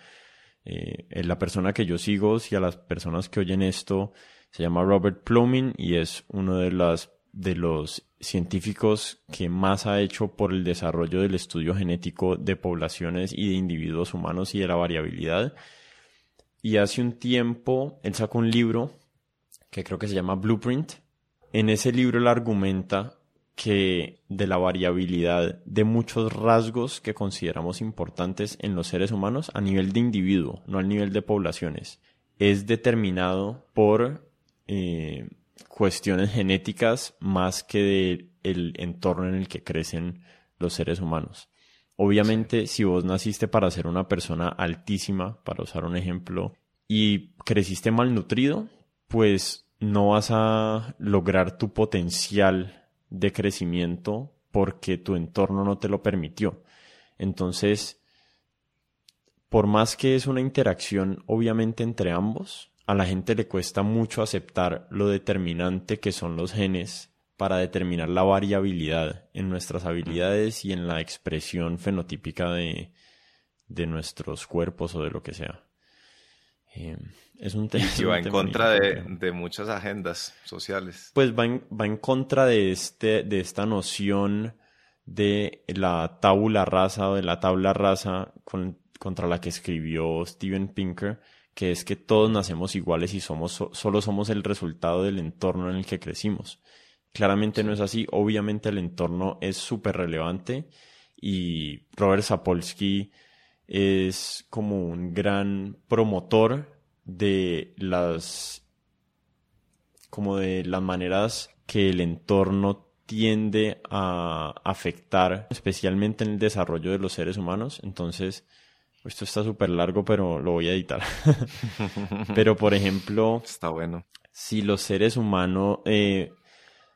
Eh, eh, la persona que yo sigo, si a las personas que oyen esto, se llama Robert Plumin y es uno de las de los científicos que más ha hecho por el desarrollo del estudio genético de poblaciones y de individuos humanos y de la variabilidad. Y hace un tiempo él sacó un libro que creo que se llama Blueprint. En ese libro él argumenta que de la variabilidad de muchos rasgos que consideramos importantes en los seres humanos a nivel de individuo, no al nivel de poblaciones, es determinado por eh, cuestiones genéticas más que del entorno en el que crecen los seres humanos. Obviamente, si vos naciste para ser una persona altísima, para usar un ejemplo, y creciste malnutrido, pues no vas a lograr tu potencial de crecimiento porque tu entorno no te lo permitió. Entonces, por más que es una interacción obviamente entre ambos, a la gente le cuesta mucho aceptar lo determinante que son los genes para determinar la variabilidad en nuestras habilidades y en la expresión fenotípica de, de nuestros cuerpos o de lo que sea. Eh, es un tema. Y va en contra de, de muchas agendas sociales. Pues va en, va en contra de, este, de esta noción de la tabula rasa o de la tabla rasa con- contra la que escribió Steven Pinker, que es que todos nacemos iguales y somos, so- solo somos el resultado del entorno en el que crecimos. Claramente no es así, obviamente el entorno es súper relevante y Robert Sapolsky es como un gran promotor de las como de las maneras que el entorno tiende a afectar, especialmente en el desarrollo de los seres humanos. Entonces, esto está súper largo, pero lo voy a editar. pero, por ejemplo, está bueno. Si los seres humanos, eh,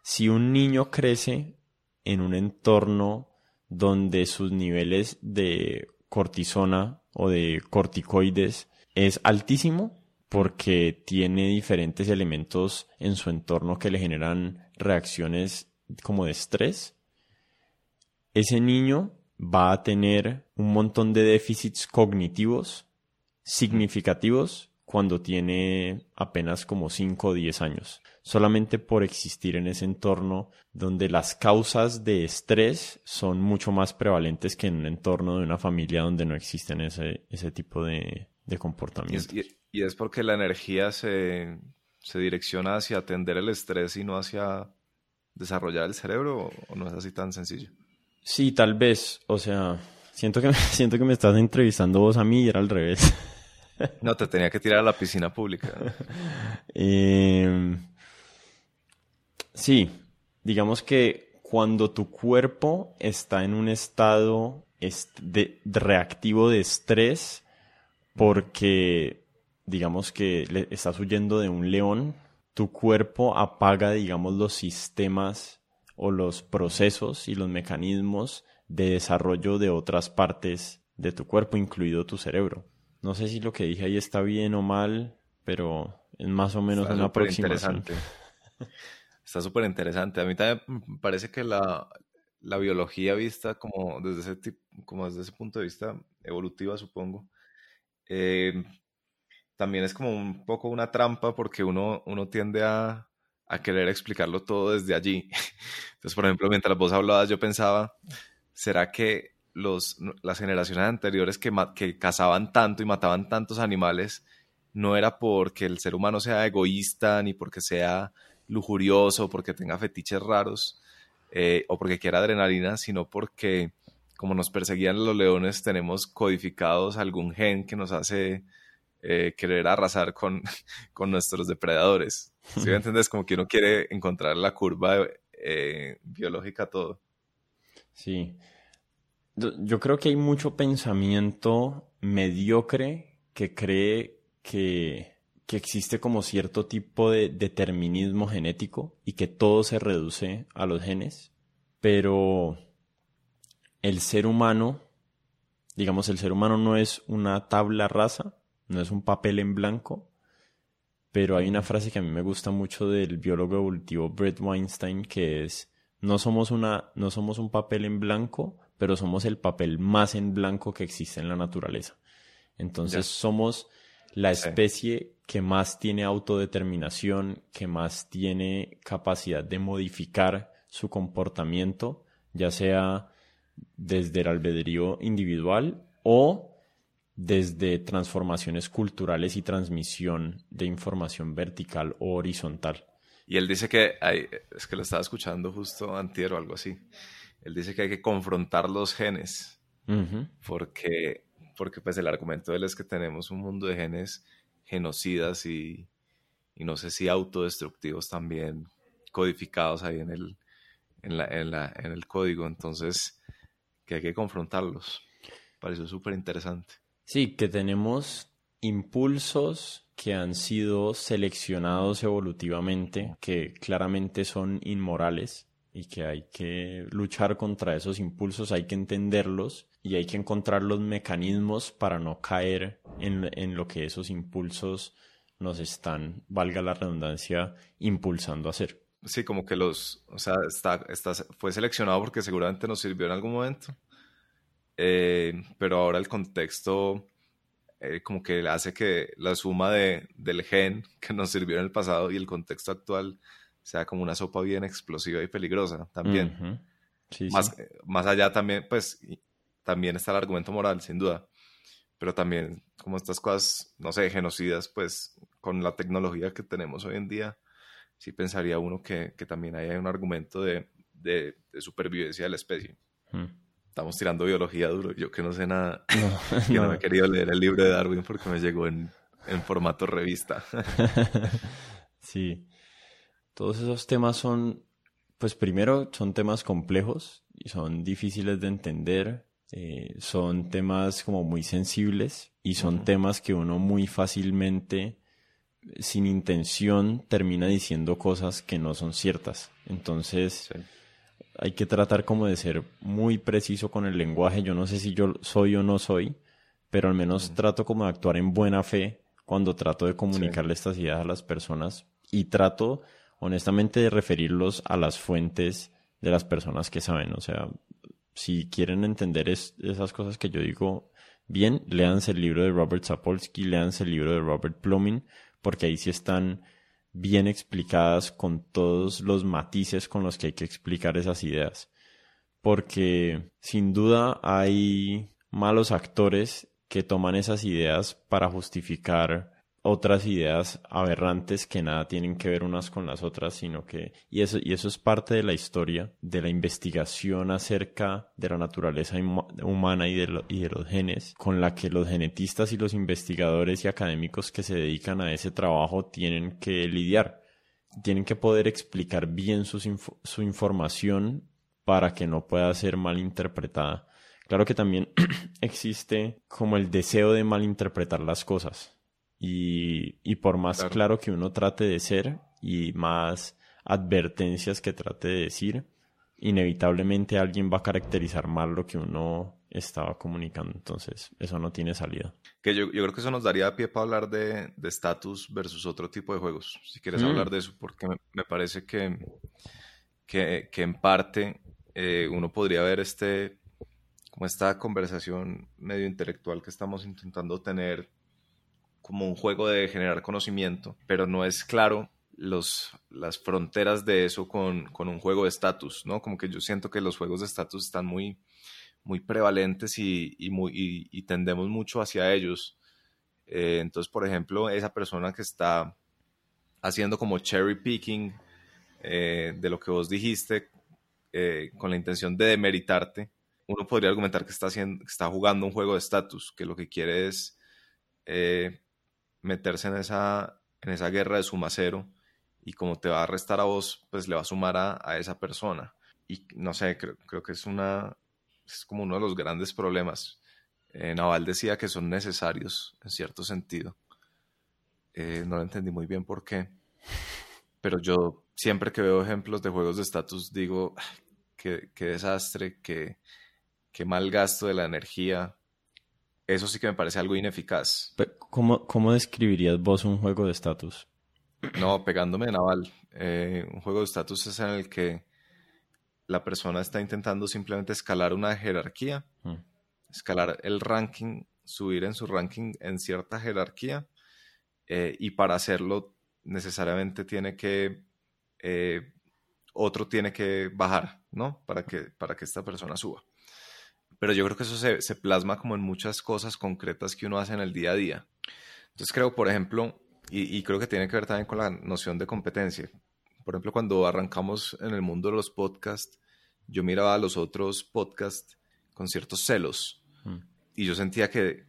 si un niño crece en un entorno donde sus niveles de cortisona o de corticoides es altísimo, porque tiene diferentes elementos en su entorno que le generan reacciones como de estrés, ese niño va a tener un montón de déficits cognitivos significativos cuando tiene apenas como 5 o 10 años, solamente por existir en ese entorno donde las causas de estrés son mucho más prevalentes que en un entorno de una familia donde no existen ese, ese tipo de, de comportamientos. Y, es porque la energía se, se direcciona hacia atender el estrés y no hacia desarrollar el cerebro o no es así tan sencillo? Sí, tal vez. O sea, siento que, siento que me estás entrevistando vos a mí y era al revés. No, te tenía que tirar a la piscina pública. Em, sí, digamos que cuando tu cuerpo está en un estado de, reactivo de estrés, porque digamos que le estás huyendo de un león, tu cuerpo apaga, digamos, los sistemas o los procesos y los mecanismos de desarrollo de otras partes de tu cuerpo, incluido tu cerebro. No sé si lo que dije ahí está bien o mal, pero es más o menos una aproximación. Está súper interesante. A mí también me parece que la, biología vista como desde ese, tipo, como desde ese punto de vista evolutiva, supongo, eh, también es como un poco una trampa porque uno, uno tiende a, querer explicarlo todo desde allí. Entonces, por ejemplo, mientras vos hablabas, yo pensaba, ¿será que los, las generaciones anteriores que, que cazaban tanto y mataban tantos animales no era porque el ser humano sea egoísta, ni porque sea lujurioso, porque tenga fetiches raros, eh, o porque quiera adrenalina, sino porque como nos perseguían los leones, tenemos codificados algún gen que nos hace eh, querer arrasar con, con, nuestros depredadores. ¿Sí me entiendes? Como que uno quiere encontrar la curva eh, biológica todo. Sí. Yo creo que hay mucho pensamiento mediocre que cree que, que existe como cierto tipo de determinismo genético y que todo se reduce a los genes, pero el ser humano, digamos, el ser humano no es una tabla rasa, no es un papel en blanco, pero hay una frase que a mí me gusta mucho del biólogo evolutivo Brett Weinstein que es no somos una no somos un papel en blanco, pero somos el papel más en blanco que existe en la naturaleza. Entonces somos la especie que más tiene autodeterminación, que más tiene capacidad de modificar su comportamiento, ya sea desde el albedrío individual o desde transformaciones culturales y transmisión de información vertical o horizontal. Y él dice que hay, es que lo estaba escuchando justo antier o algo así. Él dice que hay que confrontar los genes, porque, porque pues el argumento de él es que tenemos un mundo de genes genocidas y, y no sé si autodestructivos también codificados ahí en el, en, la, en, la, en el código. Entonces, que hay que confrontarlos. Pareció súper interesante. Sí, que tenemos impulsos que han sido seleccionados evolutivamente, que claramente son inmorales y que hay que luchar contra esos impulsos, hay que entenderlos y hay que encontrar los mecanismos para no caer en, lo que esos impulsos nos están, valga la redundancia, impulsando a hacer. Sí, como que los, o sea, está, fue seleccionado porque seguramente nos sirvió en algún momento eh, pero ahora el contexto eh, como que hace que la suma de, del gen que nos sirvió en el pasado y el contexto actual sea como una sopa bien explosiva y peligrosa también. más, más allá también, pues, también está el argumento moral, sin duda, pero también como estas cosas, no sé, genocidas, pues, con la tecnología que tenemos hoy en día, sí pensaría uno que, que también hay un argumento de, de, supervivencia de la especie estamos tirando biología duro. Yo que no sé nada, no, que no. me he querido leer el libro de Darwin porque me llegó en, en formato revista. sí. Todos esos temas son Pues primero son temas complejos y son difíciles de entender, eh, son temas como muy sensibles y son temas que uno muy fácilmente, sin intención, termina diciendo cosas que no son ciertas. Entonces, hay que tratar como de ser muy preciso con el lenguaje. Yo no sé si yo soy o no soy, pero al menos trato como de actuar en buena fe cuando trato de comunicarle estas ideas a las personas y trato honestamente de referirlos a las fuentes de las personas que saben. O sea, si quieren entender esas cosas que yo digo bien, léanse el libro de Robert Sapolsky, léanse el libro de Robert Plumbing, porque ahí sí están bien explicadas con todos los matices con los que hay que explicar esas ideas. Porque sin duda hay malos actores que toman esas ideas para justificar otras ideas aberrantes que nada tienen que ver unas con las otras, sino que, y eso, y eso es parte de la historia, de la investigación acerca de la naturaleza humana y de, y de los genes, con la que los genetistas y los investigadores y académicos que se dedican a ese trabajo tienen que lidiar. Tienen que poder explicar bien su información para que no pueda ser mal interpretada. Claro que también existe como el deseo de malinterpretar las cosas y, por más claro. que uno trate de ser y más advertencias que trate de decir, inevitablemente alguien va a caracterizar mal lo que uno estaba comunicando. Entonces, eso no tiene salida. Que yo, creo que eso nos daría pie para hablar de estatus versus otro tipo de juegos. Si quieres mm. hablar de eso, porque me, parece que, que, en parte eh, uno podría ver este como esta conversación medio intelectual que estamos intentando tener como un juego de generar conocimiento, pero no es claro los, las fronteras de eso con, un juego de estatus, ¿no? Como que yo siento que los juegos de estatus están muy, muy prevalentes y, muy, y, tendemos mucho hacia ellos. Eh, entonces, por ejemplo, esa persona que está haciendo como cherry picking eh, de lo que vos dijiste eh, con la intención de demeritarte, uno podría argumentar que está, haciendo, que está jugando un juego de estatus, que lo que quiere es meterse en esa, en esa guerra de suma cero y como te va a restar a vos, pues le va a sumar a, esa persona. Y no sé, creo, creo, que es una es como uno de los grandes problemas. Eh, Naval decía que son necesarios en cierto sentido. Eh, no lo entendí muy bien por qué. Pero yo siempre que veo ejemplos de juegos de estatus digo, qué, qué desastre, qué, qué mal gasto de la energía, eso sí que me parece algo ineficaz. ¿Cómo, cómo describirías vos un juego de estatus? No, pegándome de naval. Eh, un juego de estatus es en el que la persona está intentando simplemente escalar una jerarquía, mm. escalar el ranking, subir en su ranking en cierta jerarquía, eh, y para hacerlo necesariamente tiene que, eh, otro tiene que bajar, ¿no? Para que, para que esta persona suba. Pero yo creo que eso se, plasma como en muchas cosas concretas que uno hace en el día a día. Entonces creo, por ejemplo, y, creo que tiene que ver también con la noción de competencia. Por ejemplo, cuando arrancamos en el mundo de los podcasts, yo miraba a los otros podcasts con ciertos celos. Mm. Y yo sentía que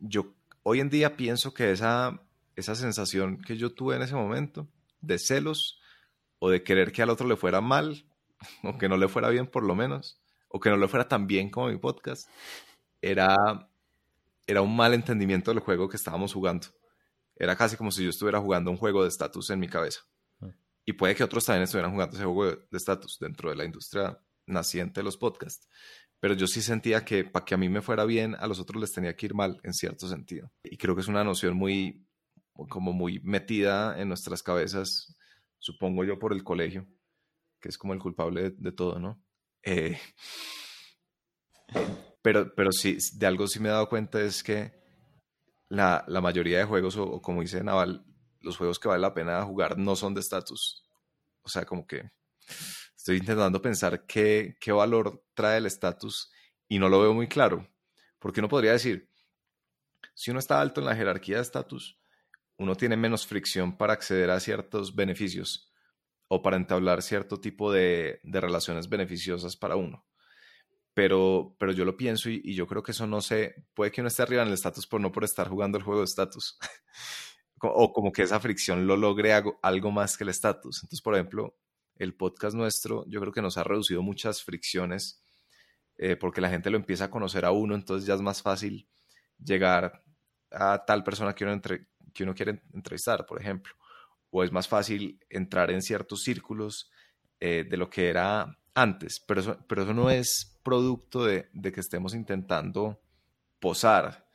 yo hoy en día pienso que esa, esa sensación que yo tuve en ese momento de celos o de querer que al otro le fuera mal o que no le fuera bien por lo menos, o que no lo fuera tan bien como mi podcast, era, era un mal entendimiento del juego que estábamos jugando. Era casi como si yo estuviera jugando un juego de estatus en mi cabeza. Ah. Y puede que otros también estuvieran jugando ese juego de estatus dentro de la industria naciente de los podcasts. Pero yo sí sentía que para que a mí me fuera bien, a los otros les tenía que ir mal en cierto sentido. Y creo que es una noción muy, como muy metida en nuestras cabezas, supongo yo por el colegio, que es como el culpable de todo, ¿no? Eh, pero, pero sí, de algo sí me he dado cuenta es que la, mayoría de juegos, o, como dice Naval, los juegos que vale la pena jugar no son de estatus. O sea, como que estoy intentando pensar qué, qué valor trae el estatus y no lo veo muy claro. Porque uno podría decir, si uno está alto en la jerarquía de estatus, uno tiene menos fricción para acceder a ciertos beneficios o para entablar cierto tipo de, relaciones beneficiosas para uno. Pero, pero yo lo pienso y, yo creo que eso no sé, puede que uno esté arriba en el estatus por no por estar jugando el juego de estatus. o como que esa fricción lo logre algo, más que el estatus. Entonces, por ejemplo, el podcast nuestro, yo creo que nos ha reducido muchas fricciones eh, porque la gente lo empieza a conocer a uno, entonces ya es más fácil llegar a tal persona que uno, que uno quiere entrevistar, por ejemplo. O es más fácil entrar en ciertos círculos eh, de lo que era antes, pero eso, pero eso no es producto de, que estemos intentando posar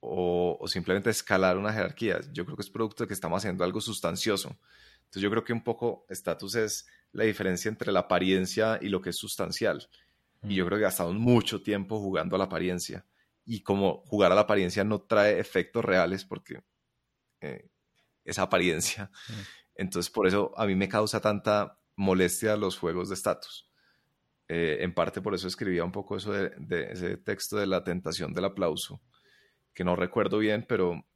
o, o, simplemente escalar una jerarquía. Yo creo que es producto de que estamos haciendo algo sustancioso. Entonces yo creo que un poco estatus es la diferencia entre la apariencia y lo que es sustancial. Y yo mm. creo que gastamos mucho tiempo jugando a la apariencia. Y como jugar a la apariencia no trae efectos reales porque eh, es apariencia. Entonces por eso a mí me causa tanta molestia los juegos de estatus. Eh, en parte por eso escribía un poco eso de, ese texto de la tentación del aplauso, que no recuerdo bien, pero,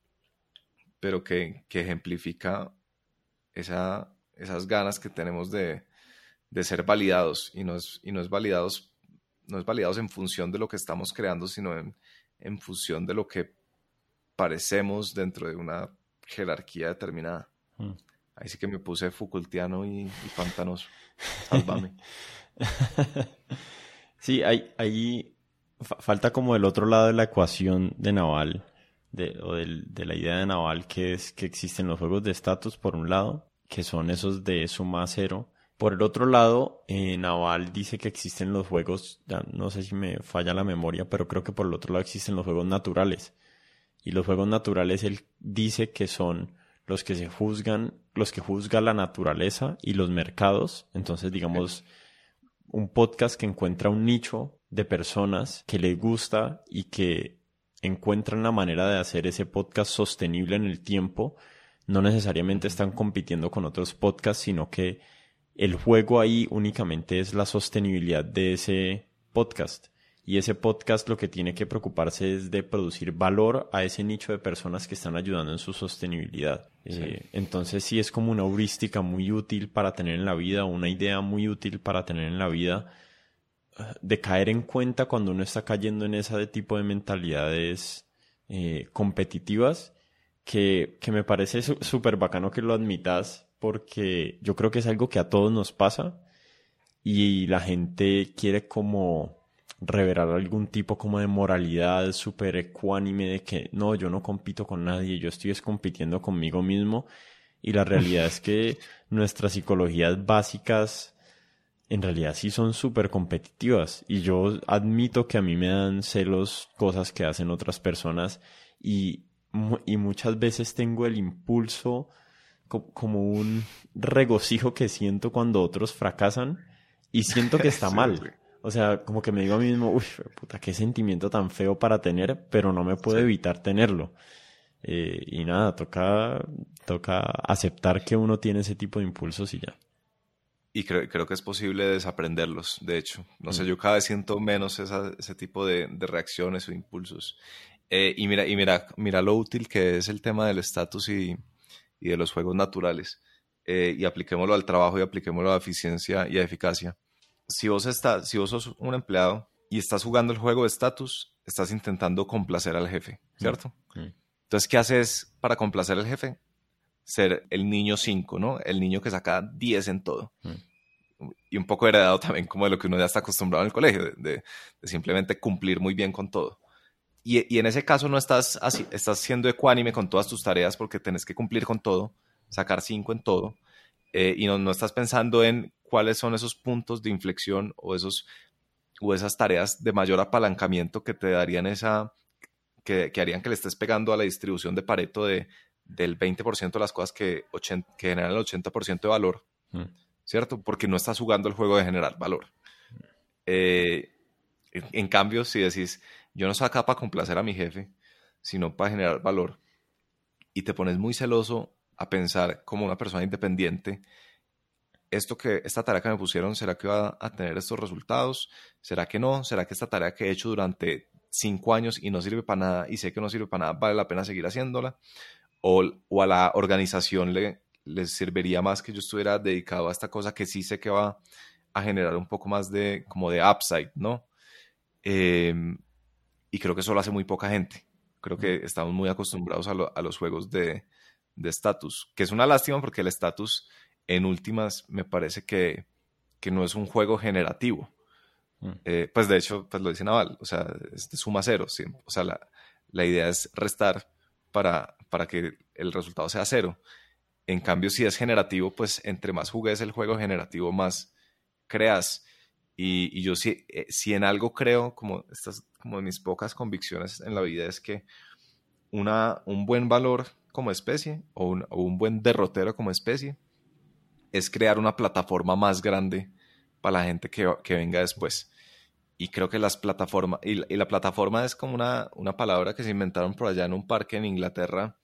pero que, ejemplifica esa, esas ganas que tenemos de, ser validados y no es, y no es validados no es validados en función de lo que estamos creando, sino en, en función de lo que parecemos dentro de una jerarquía determinada. Mm. Ahí sí que me puse Foucaultiano y, y pantanoso. Sálvame. sí, ahí, falta como el otro lado de la ecuación de Naval, de, o de la idea de Naval, que es que existen los juegos de estatus por un lado, que son esos de suma cero. Por el otro lado, eh, Naval dice que existen los juegos, ya no sé si me falla la memoria, pero creo que por el otro lado existen los juegos naturales. Y los juegos naturales él dice que son los que se juzgan, los que juzga la naturaleza y los mercados. Entonces, digamos, un podcast que encuentra un nicho de personas que le gusta y que encuentran la manera de hacer ese podcast sostenible en el tiempo. No necesariamente están compitiendo con otros podcasts, sino que el juego ahí únicamente es la sostenibilidad de ese podcast y ese podcast lo que tiene que preocuparse es de producir valor a ese nicho de personas que están ayudando en su sostenibilidad. Eh, entonces sí es como una heurística muy útil para tener en la vida, una idea muy útil para tener en la vida, eh, de caer en cuenta cuando uno está cayendo en ese tipo de mentalidades eh, competitivas, que, que me parece súper bacano que lo admitas, porque yo creo que es algo que a todos nos pasa y la gente quiere como revelar algún tipo como de moralidad súper ecuánime de que no, yo no compito con nadie, yo estoy compitiendo conmigo mismo. Y la realidad es que nuestras psicologías básicas en realidad sí son súper competitivas. Y yo admito que a mí me dan celos cosas que hacen otras personas y, y muchas veces tengo el impulso como un regocijo que siento cuando otros fracasan y siento que está mal. O sea, como que me digo a mí mismo, uy, puta, qué sentimiento tan feo para tener, pero no me puedo evitar tenerlo. Eh, y nada, toca, toca aceptar que uno tiene ese tipo de impulsos y ya. Y creo, creo que es posible desaprenderlos, de hecho. No sé, mm. yo cada vez siento menos ese tipo de, reacciones o impulsos. Eh, y mira, y mira, mira lo útil que es el tema del estatus y, y, de los juegos naturales. Eh, y apliquémoslo al trabajo y apliquémoslo a eficiencia y a eficacia si vos, estás, si vos sos un empleado y estás jugando el juego de estatus, estás intentando complacer al jefe, ¿cierto? Entonces, ¿qué haces para complacer al jefe? Ser el niño 5, ¿no? El niño que saca 10 en todo. Y un poco heredado también como de lo que uno ya está acostumbrado en el colegio, de, simplemente cumplir muy bien con todo. Y, en ese caso no estás, así, estás siendo ecuánime con todas tus tareas porque tenés que cumplir con todo, sacar 5 en todo, eh, y no, no estás pensando en cuáles son esos puntos de inflexión o, esos, o esas tareas de mayor apalancamiento que te darían esa, que, harían que le estés pegando a la distribución de Pareto de, del 20% de las cosas que, que generan el 80% de valor, mm. ¿cierto? Porque no estás jugando el juego de generar valor. Eh, en, cambio, si decís, yo no soy acá para complacer a mi jefe, sino para generar valor, y te pones muy celoso a pensar como una persona independiente esto que esta tarea que me pusieron, ¿será que va a tener estos resultados? ¿Será que no? ¿Será que esta tarea que he hecho durante cinco años y no sirve para nada y sé que no sirve para nada, vale la pena seguir haciéndola? ¿O, o a la organización le, les serviría más que yo estuviera dedicado a esta cosa que sí sé que va a generar un poco más de, como de upside, ¿no? Em, y creo que eso lo hace muy poca gente. Creo que estamos muy acostumbrados a, a los juegos de estatus, que es una lástima porque el estatus en últimas me parece que, que no es un juego generativo. Mm. Eh, pues de hecho, pues lo dice Naval, o sea, es de suma cero. O sea, la, la, idea es restar para, para que el resultado sea cero. En cambio, si es generativo, pues entre más jugues el juego generativo, más creas. Y, y yo si, eh, si en algo creo, como estas como mis pocas convicciones en la vida, es que una, un buen valor como especie o un, o un buen derrotero como especie es crear una plataforma más grande para la gente que, que venga después. Y creo que las plataformas, y, la plataforma es como una, una palabra que se inventaron por allá en un parque en Inglaterra,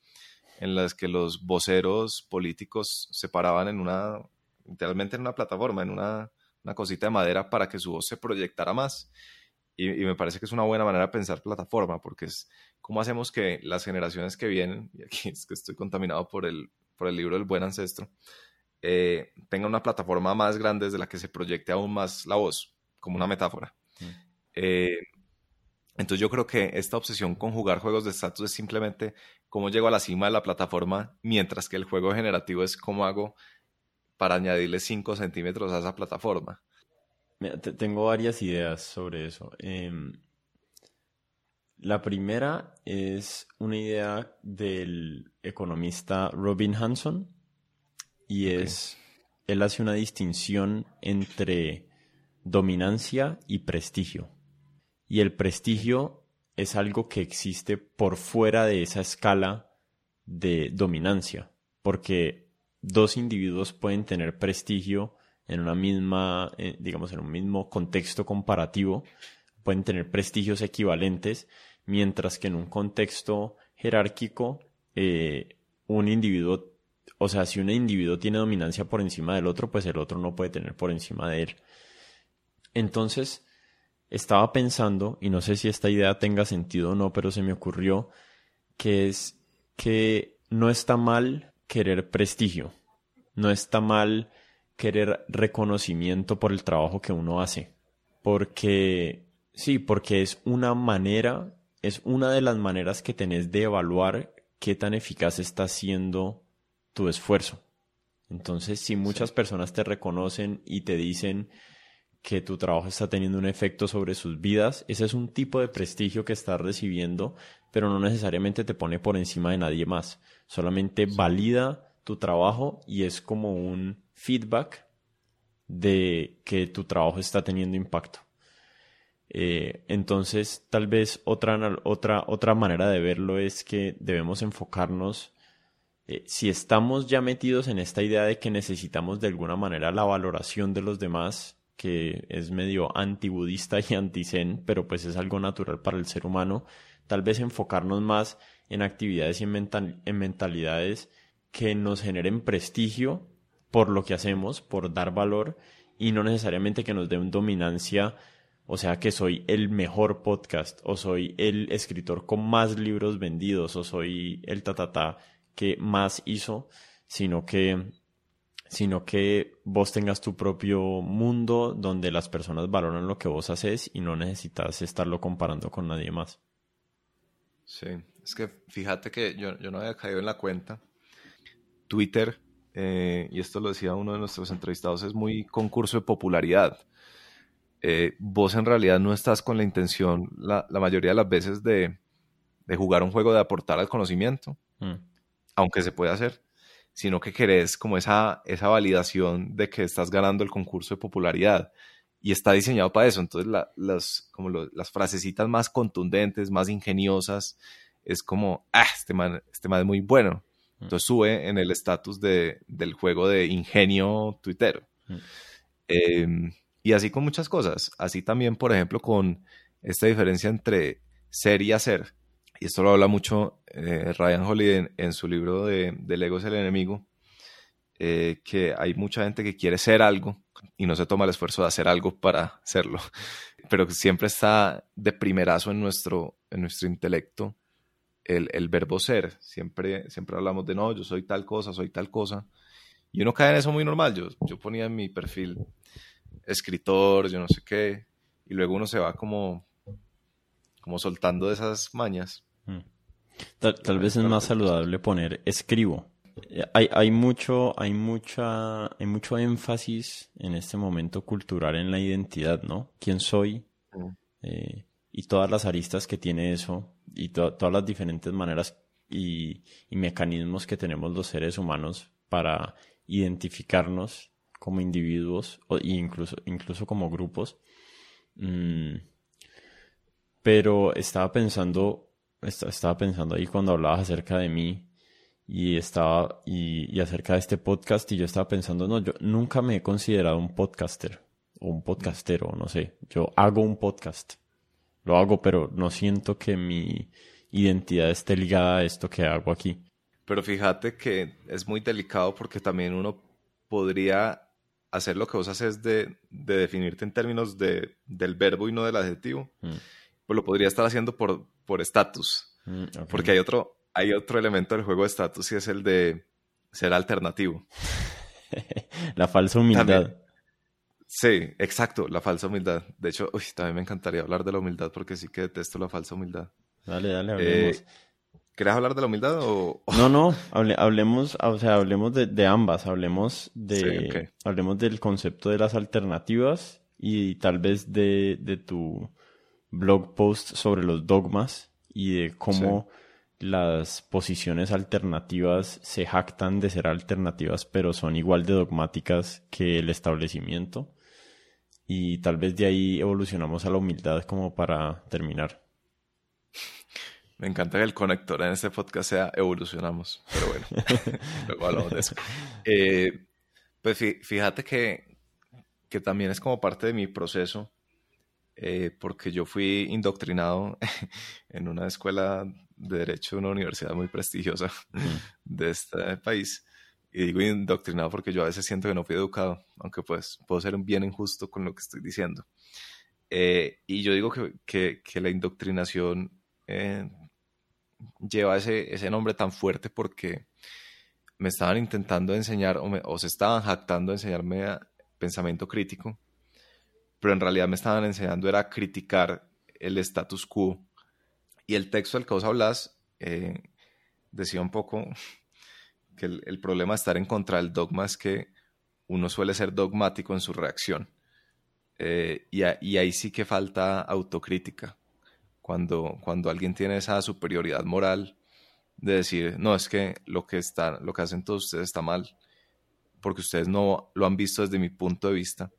en las que los voceros políticos se paraban en una, literalmente en una plataforma, en una, una cosita de madera para que su voz se proyectara más. Y, y, me parece que es una buena manera de pensar plataforma, porque es cómo hacemos que las generaciones que vienen, y aquí es que estoy contaminado por el, por el libro del buen ancestro, eh, tenga una plataforma más grande desde la que se proyecte aún más la voz, como una metáfora. Mm. Eh, entonces yo creo que esta obsesión con jugar juegos de estatus es simplemente cómo llego a la cima de la plataforma, mientras que el juego generativo es cómo hago para añadirle 5 centímetros a esa plataforma. Tengo varias ideas sobre eso. Em, la primera es una idea del economista Robin Hanson, y es, él hace una distinción entre dominancia y prestigio. Y el prestigio es algo que existe por fuera de esa escala de dominancia, porque dos individuos pueden tener prestigio en una misma, eh, digamos, en un mismo contexto comparativo, pueden tener prestigios equivalentes, mientras que en un contexto jerárquico, eh, un individuo o sea, si un individuo tiene dominancia por encima del otro, pues el otro no puede tener por encima de él. Entonces, estaba pensando, y no sé si esta idea tenga sentido o no, pero se me ocurrió, que es que no está mal querer prestigio, no está mal querer reconocimiento por el trabajo que uno hace, porque sí, porque es una manera, es una de las maneras que tenés de evaluar qué tan eficaz está siendo tu esfuerzo. Entonces, si muchas personas te reconocen y te dicen que tu trabajo está teniendo un efecto sobre sus vidas, ese es un tipo de prestigio que estás recibiendo, pero no necesariamente te pone por encima de nadie más. Solamente valida tu trabajo y es como un feedback de que tu trabajo está teniendo impacto. Eh, entonces, tal vez otra, otra, otra manera de verlo es que debemos enfocarnos eh, si estamos ya metidos en esta idea de que necesitamos de alguna manera la valoración de los demás, que es medio antibudista y anti-zen, pero pues es algo natural para el ser humano, tal vez enfocarnos más en actividades y en, mentalidades que nos generen prestigio por lo que hacemos, por dar valor, y no necesariamente que nos den dominancia, o sea, que soy el mejor podcast, o soy el escritor con más libros vendidos, o soy el tatatá que más hizo, sino que, sino que vos tengas tu propio mundo donde las personas valoran lo que vos haces y no necesitas estarlo comparando con nadie más. Sí, es que fíjate que yo, no había caído en la cuenta. Twitter, eh, y esto lo decía uno de nuestros entrevistados, es muy concurso de popularidad. Eh, vos en realidad no estás con la intención, la, mayoría de las veces, de, jugar un juego de aportar al conocimiento. Mm aunque se puede hacer, sino que querés como esa, esa validación de que estás ganando el concurso de popularidad. Y está diseñado para eso. Entonces, las, como las frasecitas más contundentes, más ingeniosas, es como, ah, este man, este man es muy bueno. Mm. Entonces sube en el estatus de, del juego de ingenio tuitero. Mm. Em, y así con muchas cosas. Así también, por ejemplo, con esta diferencia entre ser y hacer y esto lo habla mucho eh, Ryan Holiday en, su libro de, Del ego es el enemigo, eh, que hay mucha gente que quiere ser algo y no se toma el esfuerzo de hacer algo para serlo, pero que siempre está de primerazo en nuestro, en nuestro intelecto el, el, verbo ser. Siempre, siempre hablamos de no, yo soy tal cosa, soy tal cosa. Y uno cae en eso muy normal. Yo, yo ponía en mi perfil escritor, yo no sé qué, y luego uno se va como, como soltando de esas mañas Mm. Tal, vez es más saludable poner escribo. Hay, hay, mucho, hay mucha, hay mucho énfasis en este momento cultural en la identidad, ¿no? ¿Quién soy? Mm. Eh, y todas las aristas que tiene eso y todas las diferentes maneras y, mecanismos que tenemos los seres humanos para identificarnos como individuos o incluso, incluso como grupos. Mm, pero estaba pensando, estaba pensando ahí cuando hablabas acerca de mí y estaba y, acerca de este podcast y yo estaba pensando, no, yo nunca me he considerado un podcaster o un podcastero, no sé, yo hago un podcast, lo hago, pero no siento que mi identidad esté ligada a esto que hago aquí. Pero fíjate que es muy delicado porque también uno podría hacer lo que vos haces de, de definirte en términos de, del verbo y no del adjetivo. Mm. Pues lo podría estar haciendo por estatus. Por mm, Porque hay otro, hay otro elemento del juego de estatus y es el de ser alternativo. la falsa humildad. Sí, exacto, la falsa humildad. De hecho, uy, también me encantaría hablar de la humildad porque sí que detesto la falsa humildad. Dale, dale, hablemos. Eh, ¿Querés hablar de la humildad o...? No, no, hablemos, o sea, hablemos de, ambas, hablemos de, hablemos del concepto de las alternativas y tal vez de, de tu blog post sobre los dogmas y de cómo las posiciones alternativas se jactan de ser alternativas, pero son igual de dogmáticas que el establecimiento. Y tal vez de ahí evolucionamos a la humildad como para terminar. Me encanta que el conector en este podcast sea evolucionamos, pero bueno, luego hablamos de eso. Eh, pues fíjate que, que también es como parte de mi proceso, eh, porque yo fui indoctrinado en una escuela de derecho de una universidad muy prestigiosa de este país. Y digo indoctrinado porque yo a veces siento que no fui educado, aunque pues puedo ser bien injusto con lo que estoy diciendo. Eh, y yo digo que, que, que la indoctrinación eh, lleva ese, ese nombre tan fuerte porque me estaban intentando enseñar o, o se estaban jactando de enseñarme pensamiento crítico, pero en realidad me estaban enseñando era criticar el status quo y el texto del que vos hablas eh, decía un poco que el, problema de estar en contra del dogma es que uno suele ser dogmático en su reacción. Eh, y, ahí sí que falta autocrítica. Cuando, cuando alguien tiene esa superioridad moral de decir, no, es que lo que, está, lo que hacen todos ustedes está mal, porque ustedes no lo han visto desde mi punto de vista.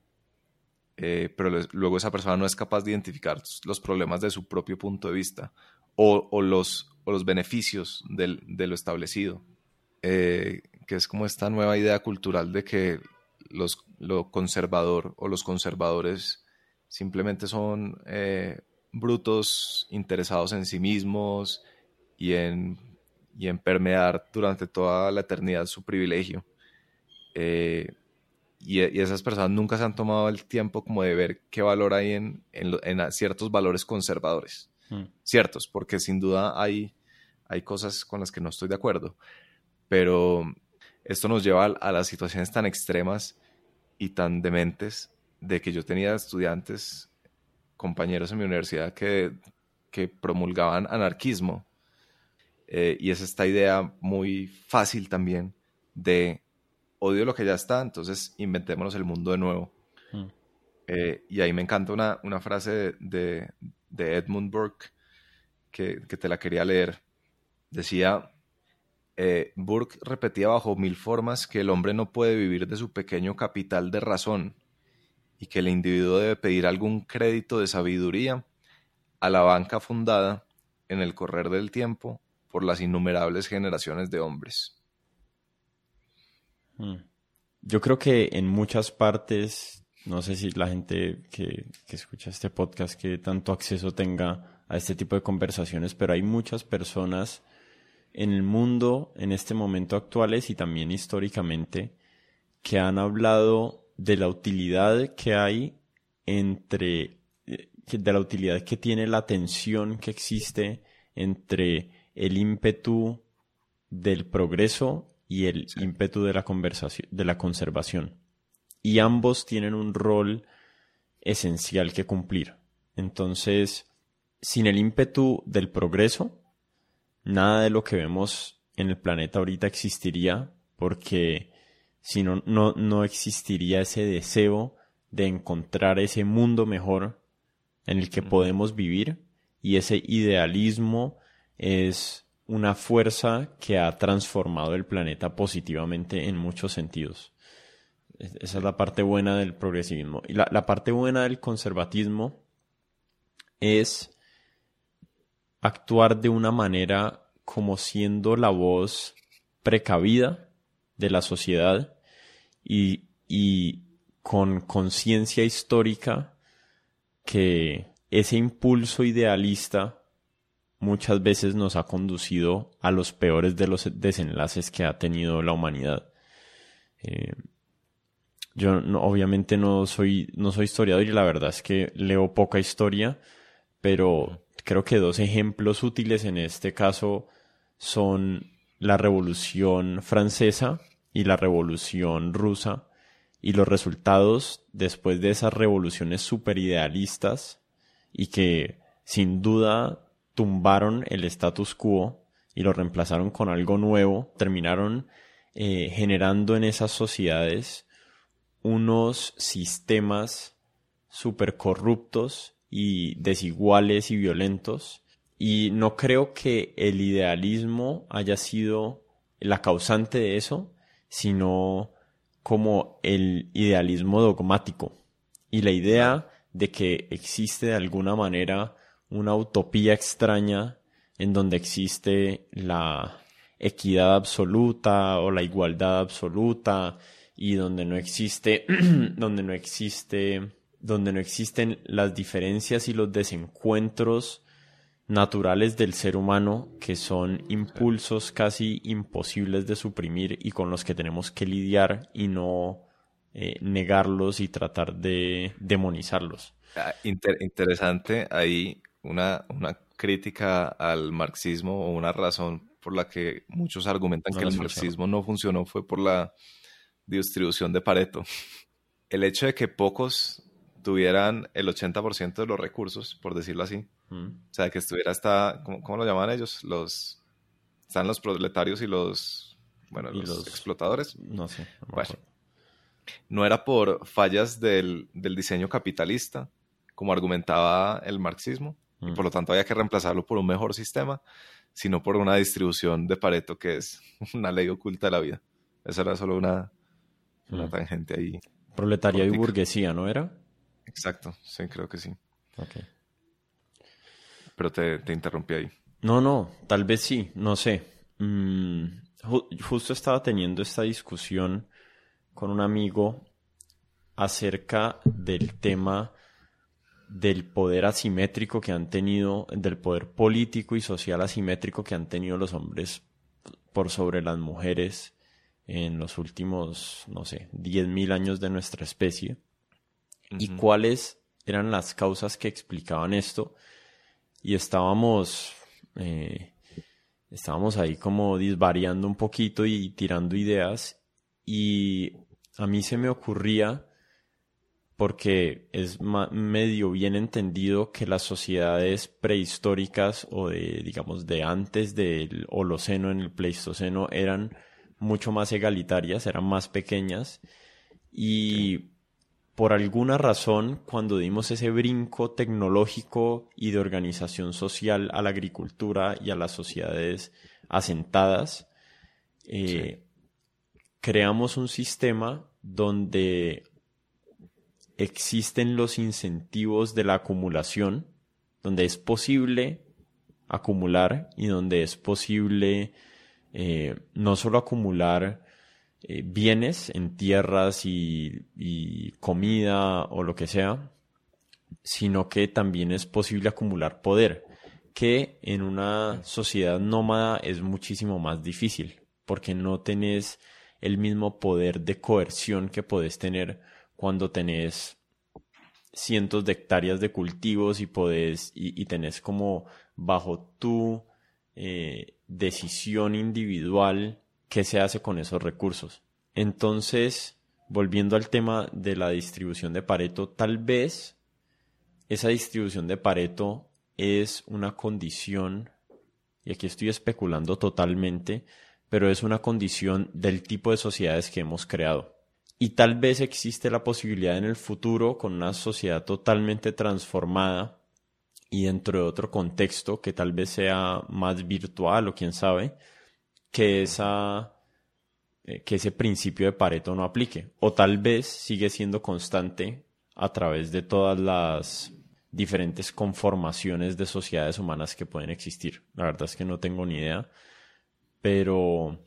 Eh, pero luego esa persona no es capaz de identificar los problemas de su propio punto de vista o, los, los beneficios de lo establecido, eh, que es como esta nueva idea cultural de que los, lo conservador o los conservadores simplemente son eh, brutos interesados en sí mismos y en, y en permear durante toda la eternidad su privilegio. Eh, y, esas personas nunca se han tomado el tiempo como de ver qué valor hay en, en ciertos valores conservadores. Mm. ciertos, porque sin duda hay, hay cosas con las que no estoy de acuerdo, pero esto nos lleva a, las situaciones tan extremas y tan dementes de que yo tenía estudiantes, compañeros en mi universidad que, que promulgaban anarquismo. Eh, y es esta idea muy fácil también de odio lo que ya está, entonces inventémonos el mundo de nuevo. Mm. Eh, y ahí me encanta una, una frase de, de Edmund Burke, que, te la quería leer. Decía, eh, Burke repetía bajo mil formas que el hombre no puede vivir de su pequeño capital de razón y que el individuo debe pedir algún crédito de sabiduría a la banca fundada en el correr del tiempo por las innumerables generaciones de hombres. Hmm. Yo creo que en muchas partes no sé si la gente que, escucha este podcast que tanto acceso tenga a este tipo de conversaciones, pero hay muchas personas en el mundo en este momento actuales y también históricamente que han hablado de la utilidad que hay entre eh, de la utilidad que tiene la tensión que existe entre el ímpetu del progreso y el ímpetu de la conversación de la conservación y ambos tienen un rol esencial que cumplir. Entonces, sin el ímpetu del progreso, nada de lo que vemos en el planeta ahorita existiría porque si no, no, no existiría ese deseo de encontrar ese mundo mejor en el que podemos vivir y ese idealismo es una fuerza que ha transformado el planeta positivamente en muchos sentidos. Esa es la parte buena del progresivismo. Y la, la parte buena del conservatismo es actuar de una manera como siendo la voz precavida de la sociedad y, y con conciencia histórica que ese impulso idealista muchas veces nos ha conducido a los peores de los desenlaces que ha tenido la humanidad. Eh, yo obviamente no soy, no soy historiador y la verdad es que leo poca historia, pero creo que dos ejemplos útiles en este caso son la Revolución Francesa y la Revolución Rusa y los resultados después de esas revoluciones super idealistas y que sin duda tumbaron el status quo y lo reemplazaron con algo nuevo, terminaron eh, generando en esas sociedades unos sistemas super corruptos y desiguales y violentos. Y no creo que el idealismo haya sido la causante de eso, sino como el idealismo dogmático y la idea de que existe de alguna manera una utopía extraña en donde existe la equidad absoluta o la igualdad absoluta y donde no existe donde no existe donde no existen las diferencias y los desencuentros naturales del ser humano que son impulsos casi imposibles de suprimir y con los que tenemos que lidiar y no eh, negarlos y tratar de demonizarlos. Ah, interesante ahí una, una crítica al marxismo o una razón por la que muchos argumentan que el marxismo no funcionó fue por la distribución de Pareto. El hecho de que pocos tuvieran el 80% de los recursos, por decirlo así, mm. o sea, que estuviera hasta, ¿cómo, lo llaman ellos? Los, están los proletarios y los, bueno, los, explotadores. No sé. No, era por fallas del, del diseño capitalista, como argumentaba el marxismo, y mm. por lo tanto había que reemplazarlo por un mejor sistema, sino por una distribución de Pareto que es una ley oculta de la vida. Esa era solo una, una mm. tangente ahí. Proletaria y burguesía, ¿no era? Exacto, sí, creo que sí. Ok. Pero te, interrumpí ahí. No, no, tal vez sí, no sé. Mm, justo estaba teniendo esta discusión con un amigo acerca del tema del poder asimétrico que han tenido, del poder político y social asimétrico que han tenido los hombres por sobre las mujeres en los últimos, no sé, 10.000 años de nuestra especie y cuáles eran las causas que explicaban esto. Y estábamos, eh, estábamos ahí como disvariando un poquito y tirando ideas. Y a mí se me ocurría porque es medio bien entendido que las sociedades prehistóricas o de, digamos, de antes del Holoceno en el Pleistoceno eran mucho más egalitarias, eran más pequeñas. Y por alguna razón cuando dimos ese brinco tecnológico y de organización social a la agricultura y a las sociedades asentadas, eh, creamos un sistema donde existen los incentivos de la acumulación, donde es posible acumular y donde es posible eh, no solo acumular eh, bienes en tierras y, comida o lo que sea, sino que también es posible acumular poder, que en una sociedad nómada es muchísimo más difícil, porque no tenés el mismo poder de coerción que podés tener cuando tenés cientos de hectáreas de cultivos y podés y, tenés como bajo tu eh, decisión individual qué se hace con esos recursos. Entonces, volviendo al tema de la distribución de Pareto, tal vez esa distribución de Pareto es una condición y aquí estoy especulando totalmente, pero es una condición del tipo de sociedades que hemos creado. Y tal vez existe la posibilidad en el futuro, con una sociedad totalmente transformada y dentro de otro contexto que tal vez sea más virtual o quién sabe, que, esa, eh, que ese principio de Pareto no aplique. O tal vez sigue siendo constante a través de todas las diferentes conformaciones de sociedades humanas que pueden existir. La verdad es que no tengo ni idea, pero,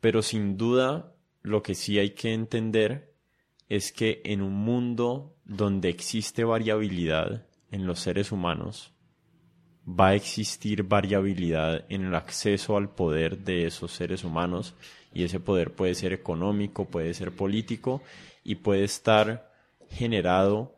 pero sin duda lo que sí hay que entender es que en un mundo donde existe variabilidad en los seres humanos, va a existir variabilidad en el acceso al poder de esos seres humanos y ese poder puede ser económico, puede ser político y puede estar generado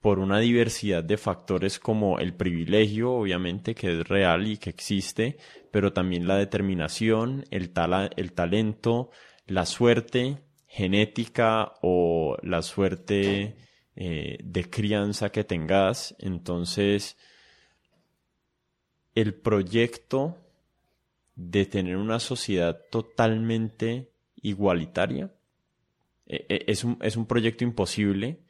por una diversidad de factores como el privilegio, obviamente, que es real y que existe, pero también la determinación, el, el talento, la suerte genética o la suerte eh, de crianza que tengas. Entonces, el proyecto de tener una sociedad totalmente igualitaria e, e, es un, es un proyecto imposible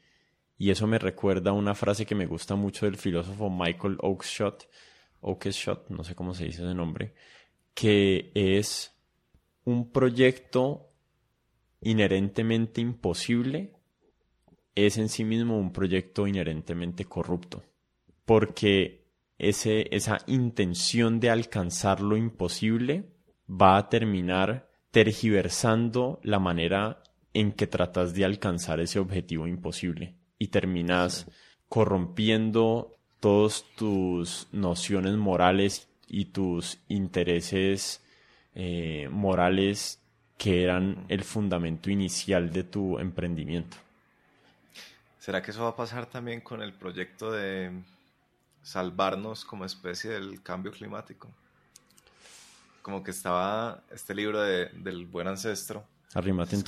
y eso me recuerda a una frase que me gusta mucho del filósofo Michael Oakeshott, Oakeshott, no sé cómo se dice ese nombre, que es un proyecto inherentemente imposible es en sí mismo un proyecto inherentemente corrupto, porque ese, esa intención de alcanzar lo imposible va a terminar tergiversando la manera en que tratas de alcanzar ese objetivo imposible y terminas corrompiendo todas tus nociones morales y tus intereses eh, morales que eran el fundamento inicial de tu emprendimiento. ¿Será que eso va a pasar también con el proyecto de salvarnos como especie del cambio climático? Como que estaba este libro de, del buen ancestro. Arrimate un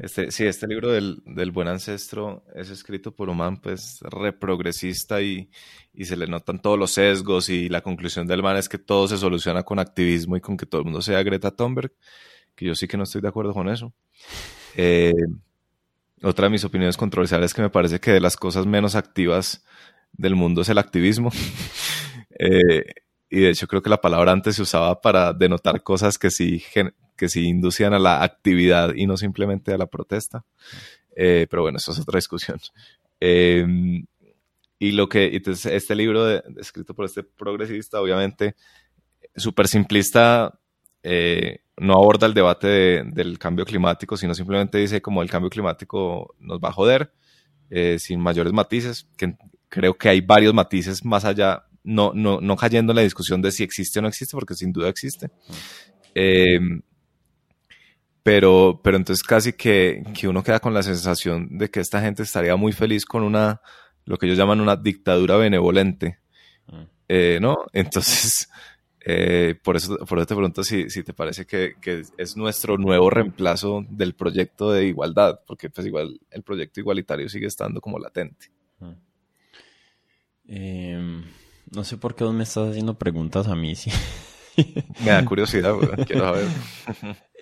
este, sí, este libro del, del, buen ancestro es escrito por un man pues reprogresista y, y, se le notan todos los sesgos y la conclusión del man es que todo se soluciona con activismo y con que todo el mundo sea Greta Thunberg, que yo sí que no estoy de acuerdo con eso. Eh, otra de mis opiniones controversiales es que me parece que de las cosas menos activas del mundo es el activismo. eh, y de hecho creo que la palabra antes se usaba para denotar cosas que sí, que sí inducían a la actividad y no simplemente a la protesta. Eh, pero bueno, eso es otra discusión. Em, y lo que, entonces, este libro escrito por este progresista, obviamente, súper simplista, eh, no aborda el debate del cambio climático, sino simplemente dice como el cambio climático nos va a joder, sin mayores matices, que creo que hay varios matices más allá, no, no, no cayendo en la discusión de si existe o no existe, porque sin duda existe. Eh, pero, pero entonces casi que, que, uno queda con la sensación de que esta gente estaría muy feliz con una, lo que ellos llaman una dictadura benevolente, mm. ¿no? Entonces, eh, por, eso, por eso te pregunto si, si te parece que, que, es nuestro nuevo reemplazo del proyecto de igualdad, porque pues igual el proyecto igualitario sigue estando como latente. Em, no sé por qué vos me estás haciendo preguntas a mí. Sí. me da curiosidad, quiero saber.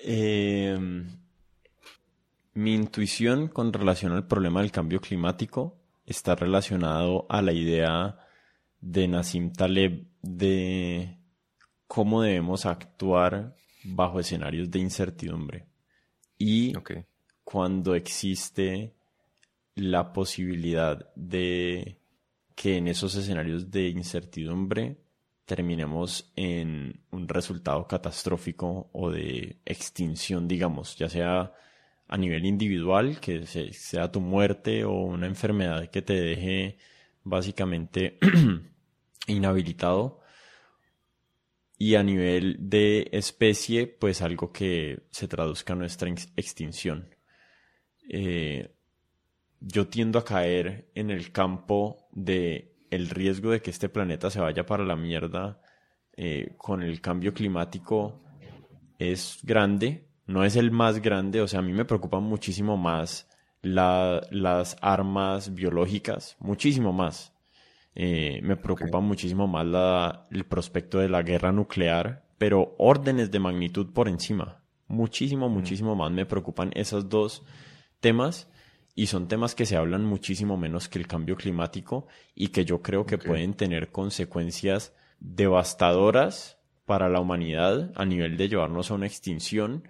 Em, mi intuición con relación al problema del cambio climático está relacionado a la idea de Nassim Taleb de cómo debemos actuar bajo escenarios de incertidumbre. Y cuando existe la posibilidad de que en esos escenarios de incertidumbre terminemos en un resultado catastrófico o de extinción, digamos, ya sea a nivel individual, que sea tu muerte o una enfermedad que te deje básicamente inhabilitado, y a nivel de especie, pues algo que se traduzca en nuestra extinción. Eh, yo tiendo a caer en el campo de el riesgo de que este planeta se vaya para la mierda eh, con el cambio climático es grande, no es el más grande, o sea, a mí me preocupan muchísimo más las armas biológicas, muchísimo más. Eh, me preocupa muchísimo más la, el prospecto de la guerra nuclear, pero órdenes de magnitud por encima. Muchísimo, muchísimo más me preocupan esos dos temas y son temas que se hablan muchísimo menos que el cambio climático y que yo creo que pueden tener consecuencias devastadoras para la humanidad a nivel de llevarnos a una extinción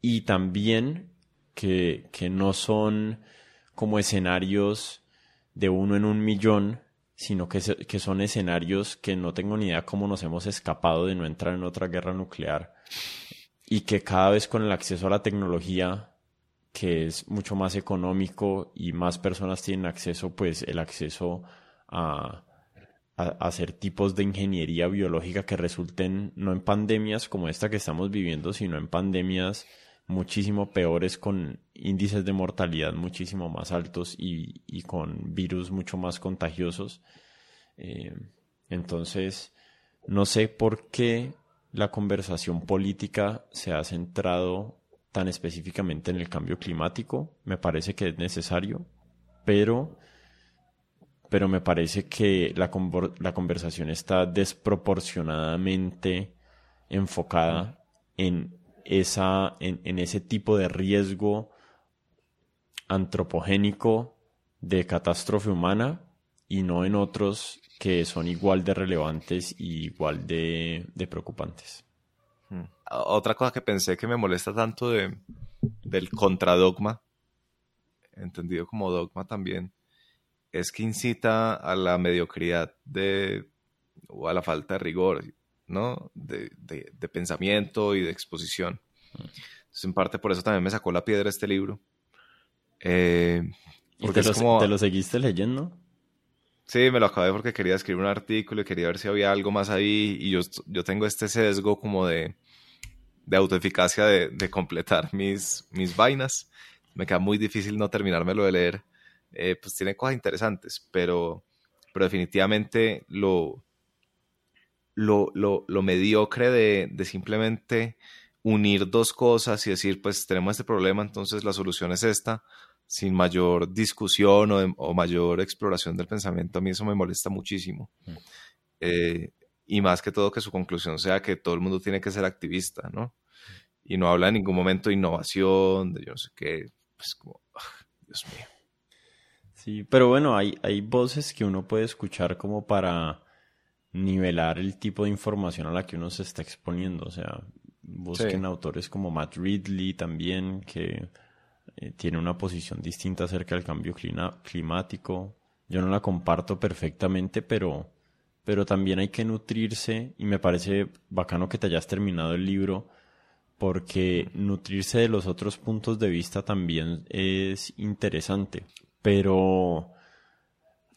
y también que, que no son como escenarios de uno en un millón, sino que, que son escenarios que no tengo ni idea cómo nos hemos escapado de no entrar en otra guerra nuclear y que cada vez con el acceso a la tecnología que es mucho más económico y más personas tienen acceso, pues el acceso a, hacer tipos de ingeniería biológica que resulten no en pandemias como esta que estamos viviendo, sino en pandemias muchísimo peores con índices de mortalidad muchísimo más altos y, con virus mucho más contagiosos. Eh, entonces, no sé por qué la conversación política se ha centrado tan específicamente en el cambio climático. Me parece que es necesario, pero, pero me parece que la, la conversación está desproporcionadamente enfocada en, esa, en, ese tipo de riesgo antropogénico de catástrofe humana y no en otros que son igual de relevantes y igual de preocupantes. Otra cosa que pensé que me molesta tanto de, del contradogma, entendido como dogma también, es que incita a la mediocridad de, o a la falta de rigor, ¿no? De, de, pensamiento y de exposición. Entonces, en parte por eso también me sacó la piedra este libro. Eh, porque te, lo, ¿Te lo seguiste leyendo? Sí, me lo acabé porque quería escribir un artículo y quería ver si había algo más ahí. Y yo, yo tengo este sesgo como de, de autoeficacia de, de completar mis, mis vainas. Me queda muy difícil no terminármelo de leer. Eh, pues tiene cosas interesantes, pero, pero definitivamente lo, lo, lo, lo mediocre de, de simplemente unir dos cosas y decir, pues tenemos este problema, entonces la solución es esta sin mayor discusión o, mayor exploración del pensamiento, a mí eso me molesta muchísimo. Mm. Eh, y más que todo que su conclusión sea que todo el mundo tiene que ser activista, ¿no? Y no habla en ningún momento de innovación, de yo no sé qué, pues como, Dios mío. Sí, pero bueno, hay, hay voces que uno puede escuchar como para nivelar el tipo de información a la que uno se está exponiendo, o sea, busquen autores como Matt Ridley también, que eh, tiene una posición distinta acerca del cambio climático. Yo no la comparto perfectamente, pero, pero también hay que nutrirse y me parece bacano que te hayas terminado el libro porque nutrirse de los otros puntos de vista también es interesante. Pero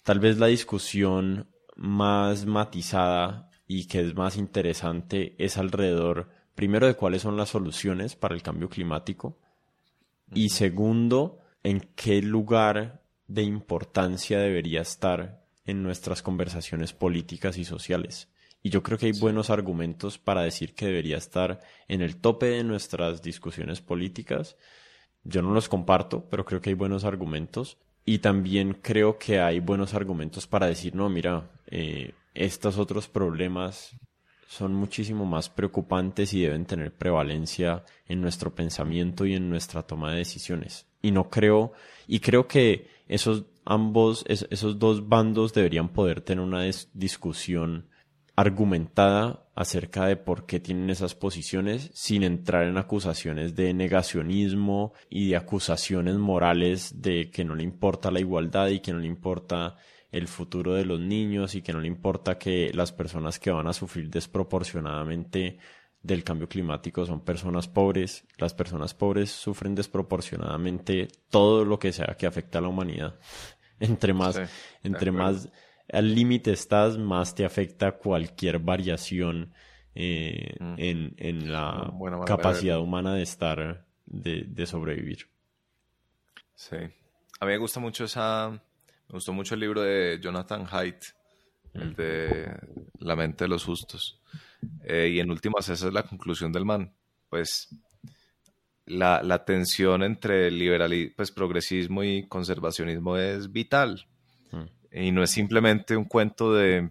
tal vez la discusión más matizada y que es más interesante es alrededor, primero, de cuáles son las soluciones para el cambio climático y segundo, en qué lugar de importancia debería estar en nuestras conversaciones políticas y sociales. Y yo creo que hay buenos argumentos para decir que debería estar en el tope de nuestras discusiones políticas. Yo no los comparto, pero creo que hay buenos argumentos. Y también creo que hay buenos argumentos para decir, no, mira, eh, estos otros problemas son muchísimo más preocupantes y deben tener prevalencia en nuestro pensamiento y en nuestra toma de decisiones. Y no creo, y creo que esos ambos, esos dos bandos deberían poder tener una discusión argumentada acerca de por qué tienen esas posiciones sin entrar en acusaciones de negacionismo y de acusaciones morales de que no le importa la igualdad y que no le importa el futuro de los niños y que no le importa que las personas que van a sufrir desproporcionadamente del cambio climático son personas pobres. Las personas pobres sufren desproporcionadamente todo lo que sea que afecta a la humanidad. Entre más, entre más al límite estás, más te afecta cualquier variación eh, mm. en, en, la capacidad humana de estar, de, de sobrevivir. Sí. A mí me gusta mucho esa, me gustó mucho el libro de Jonathan Haidt, el de La mente de los justos. Eh, y en últimas, esa es la conclusión del man. Pues la, la tensión entre liberalismo, pues, progresismo y conservacionismo es vital. Y no es simplemente un cuento de,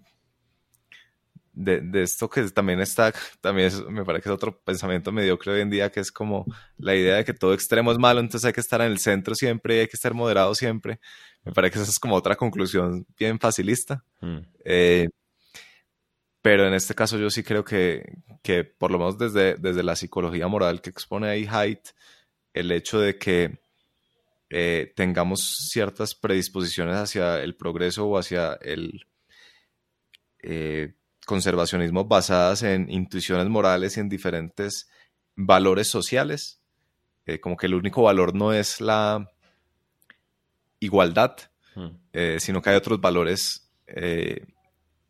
de, esto que también está, también me parece que es otro pensamiento mediocre hoy en día, que es como la idea de que todo extremo es malo, entonces hay que estar en el centro siempre y hay que estar moderado siempre. Me parece que esa es como otra conclusión bien facilista. Mm. Eh, pero en este caso yo sí creo que, que por lo menos desde, desde la psicología moral que expone ahí Haidt, el hecho de que eh, tengamos ciertas predisposiciones hacia el progreso o hacia el eh, conservacionismo basadas en intuiciones morales y en diferentes valores sociales, eh, como que el único valor no es la igualdad, hmm. sino que hay otros valores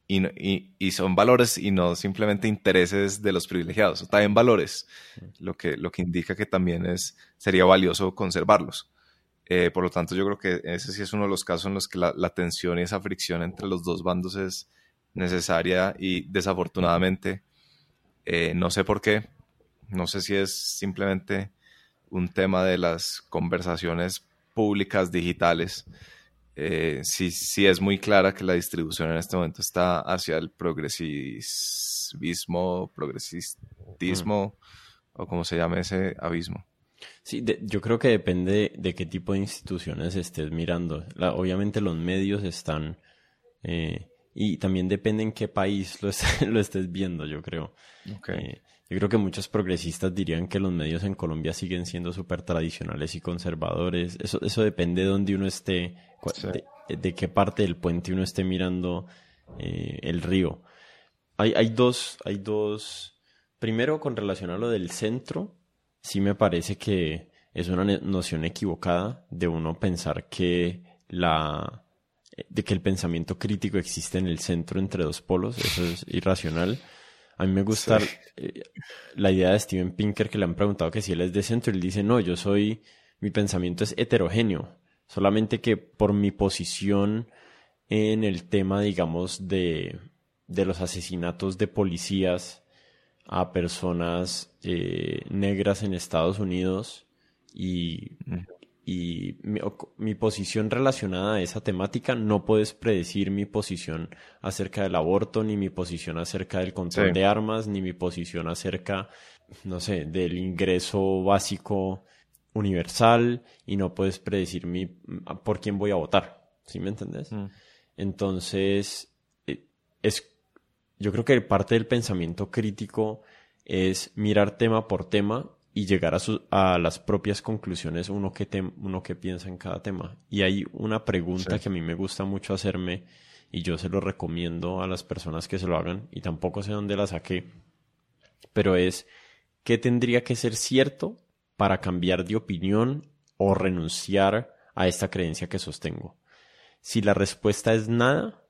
y, son valores y no simplemente intereses de los privilegiados, también valores, hmm. lo que, lo que indica que también es, sería valioso conservarlos. Eh, por lo tanto, yo creo que ese sí es uno de los casos en los que la, tensión y esa fricción entre los dos bandos es necesaria y desafortunadamente, eh, no sé por qué, no sé si es simplemente un tema de las conversaciones públicas digitales. Eh, sí, sí es muy clara que la distribución en este momento está hacia el progresismo, progresistismo, o como se llame ese abismo. Sí, yo creo que depende de qué tipo de instituciones estés mirando. obviamente los medios están... Eh, y también depende en qué país lo, lo estés viendo, yo creo. Eh, yo creo que muchos progresistas dirían que los medios en Colombia siguen siendo súper tradicionales y conservadores. Eso, eso depende de dónde uno esté, de, qué parte del puente uno esté mirando eh, el río. Hay, hay, dos, hay dos. Primero, con relación a lo del centro, sí me parece que es una noción equivocada de uno pensar que la de que el pensamiento crítico existe en el centro entre dos polos, eso es irracional. A mí me gusta eh, la idea de Steven Pinker que le han preguntado que si él es de centro, él dice, no, yo soy, mi pensamiento es heterogéneo, solamente que por mi posición en el tema, digamos, de, de los asesinatos de policías a personas eh, negras en Estados Unidos y, mm. Y mi, posición relacionada a esa temática no puedes predecir mi posición acerca del aborto, ni mi posición acerca del control de armas, ni mi posición acerca, no sé, del ingreso básico universal y no puedes predecir mi, por quién voy a votar. ¿Sí me entendés? Mm. Entonces, eh, es yo creo que parte del pensamiento crítico es mirar tema por tema y llegar a, a las propias conclusiones uno que, uno que piensa en cada tema. Y hay una pregunta que a mí me gusta mucho hacerme y yo se lo recomiendo a las personas que se lo hagan y tampoco sé dónde la saqué, pero es ¿qué tendría que ser cierto para cambiar de opinión o renunciar a esta creencia que sostengo? Si la respuesta es nada,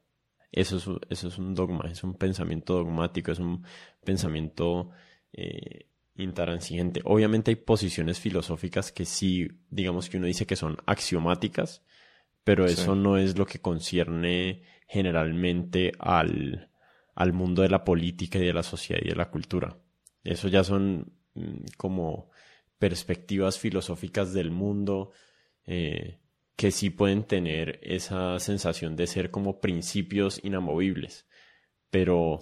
eso es, eso es un dogma, es un pensamiento dogmático, es un pensamiento eh, intransigente. Obviamente hay posiciones filosóficas que sí, digamos que uno dice que son axiomáticas, pero eso no es lo que concierne generalmente al, al mundo de la política y de la sociedad y de la cultura. Eso ya son mm, como perspectivas filosóficas del mundo, eh, que sí pueden tener esa sensación de ser como principios inamovibles. Pero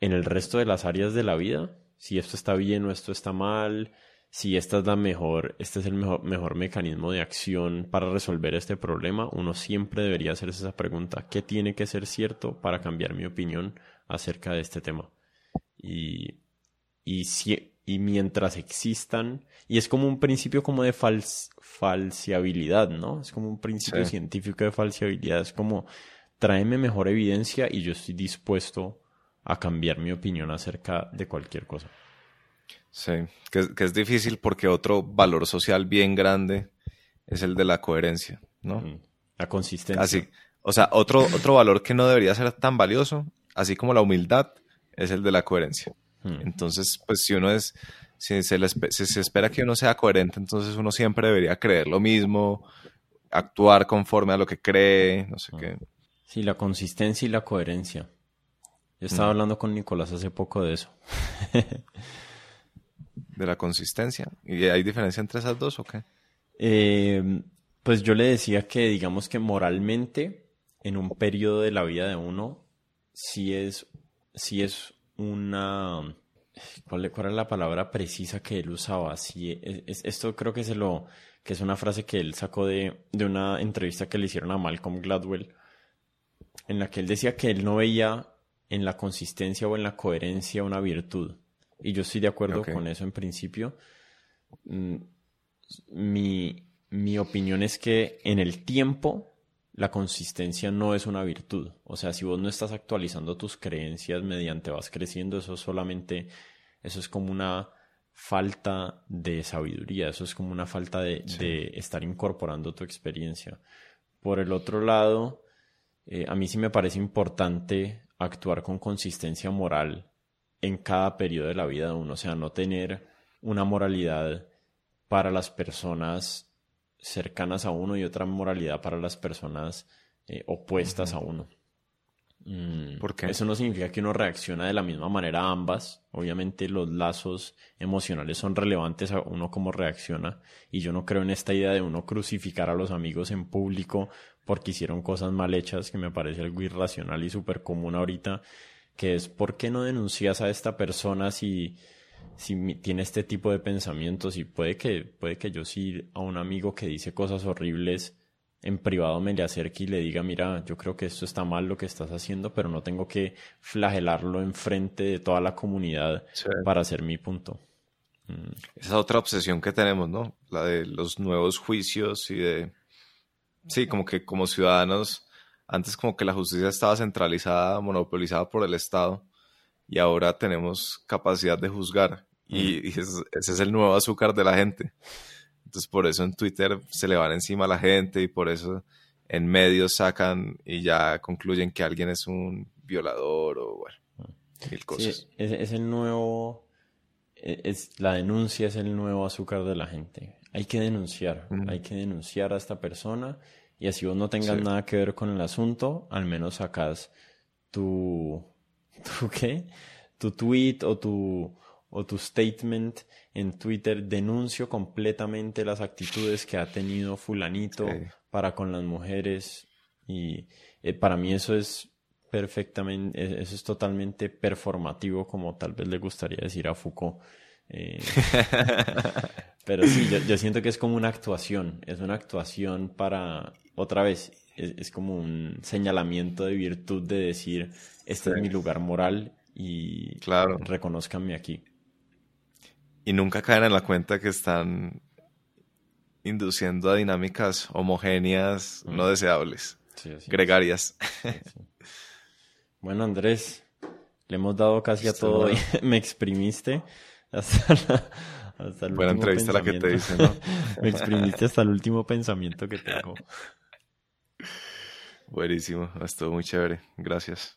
en el resto de las áreas de la vida, si esto está bien o esto está mal, si esta es la mejor, este es el mejor, mejor mecanismo de acción para resolver este problema, uno siempre debería hacerse esa pregunta, ¿qué tiene que ser cierto para cambiar mi opinión acerca de este tema? Y, y, si, y mientras existan, y es como un principio como de fals, falseabilidad, ¿no? Es como un principio científico de falseabilidad. Es como, tráeme mejor evidencia y yo estoy dispuesto a cambiar mi opinión acerca de cualquier cosa. Sí, que, es difícil porque otro valor social bien grande es el de la coherencia, ¿no? La consistencia. Así, o sea, otro, otro valor que no debería ser tan valioso, así como la humildad, es el de la coherencia. Entonces, pues si uno es, si se, se espera que uno sea coherente, entonces uno siempre debería creer lo mismo, actuar conforme a lo que cree, no sé qué. Sí, la consistencia y la coherencia. Yo estaba hablando con Nicolás hace poco de eso. ¿De la consistencia? ¿Y hay diferencia entre esas dos o qué? Eh, pues yo le decía que digamos que moralmente en un periodo de la vida de uno, si es, si es una... ¿Cuál, es la palabra precisa que él usaba? Si es, esto creo que se lo que es una frase que él sacó de, de una entrevista que le hicieron a Malcolm Gladwell, en la que él decía que él no veía en la consistencia o en la coherencia una virtud. Y yo estoy de acuerdo con eso en principio. Mm, mi, mi opinión es que en el tiempo la consistencia no es una virtud. O sea, si vos no estás actualizando tus creencias mediante vas creciendo, eso solamente, eso es como una falta de sabiduría, eso es como una falta de, de estar incorporando tu experiencia. Por el otro lado, eh, a mí sí me parece importante actuar con consistencia moral en cada periodo de la vida de uno, o sea, no tener una moralidad para las personas cercanas a uno y otra moralidad para las personas eh, opuestas a uno. Mm, ¿Por qué? Eso no significa que uno reacciona de la misma manera a ambas. Obviamente los lazos emocionales son relevantes a uno como reacciona. Y yo no creo en esta idea de uno crucificar a los amigos en público porque hicieron cosas mal hechas, que me parece algo irracional y súper común ahorita, que es ¿por qué no denuncias a esta persona si, si tiene este tipo de pensamientos? Y puede que, puede que yo sí a un amigo que dice cosas horribles en privado me le acerque y le diga, mira, yo creo que esto está mal lo que estás haciendo, pero no tengo que flagelarlo enfrente de toda la comunidad para hacer mi punto. Mm. Esa otra obsesión que tenemos, ¿no? La de los nuevos juicios y de... Sí, como que como ciudadanos, antes como que la justicia estaba centralizada, monopolizada por el Estado, y ahora tenemos capacidad de juzgar, y, ese es el nuevo azúcar de la gente. Entonces por eso en Twitter se le van encima a la gente y por eso en medios sacan y ya concluyen que alguien es un violador o bueno, mil cosas. es, el nuevo, e, es, la denuncia es el nuevo azúcar de la gente. Hay que denunciar, hay que denunciar a esta persona y así vos no tengas nada que ver con el asunto, al menos sacas tu, tu qué, tu tweet o tu o tu statement en Twitter, denuncio completamente las actitudes que ha tenido fulanito para con las mujeres y eh, para mí eso es perfectamente, eso es totalmente performativo como tal vez le gustaría decir a Foucault. Eh, pero sí, yo, siento que es como una actuación, es una actuación para, otra vez, es, como un señalamiento de virtud de decir, este es mi lugar moral y claro. reconozcanme aquí y nunca caen en la cuenta que están induciendo a dinámicas homogéneas no deseables, gregarias. bueno, Andrés, le hemos dado casi a todo. y Me exprimiste hasta, el Buena entrevista la que te hice, ¿no? Me exprimiste hasta el último pensamiento que tengo. Buenísimo, estuvo muy chévere. Gracias.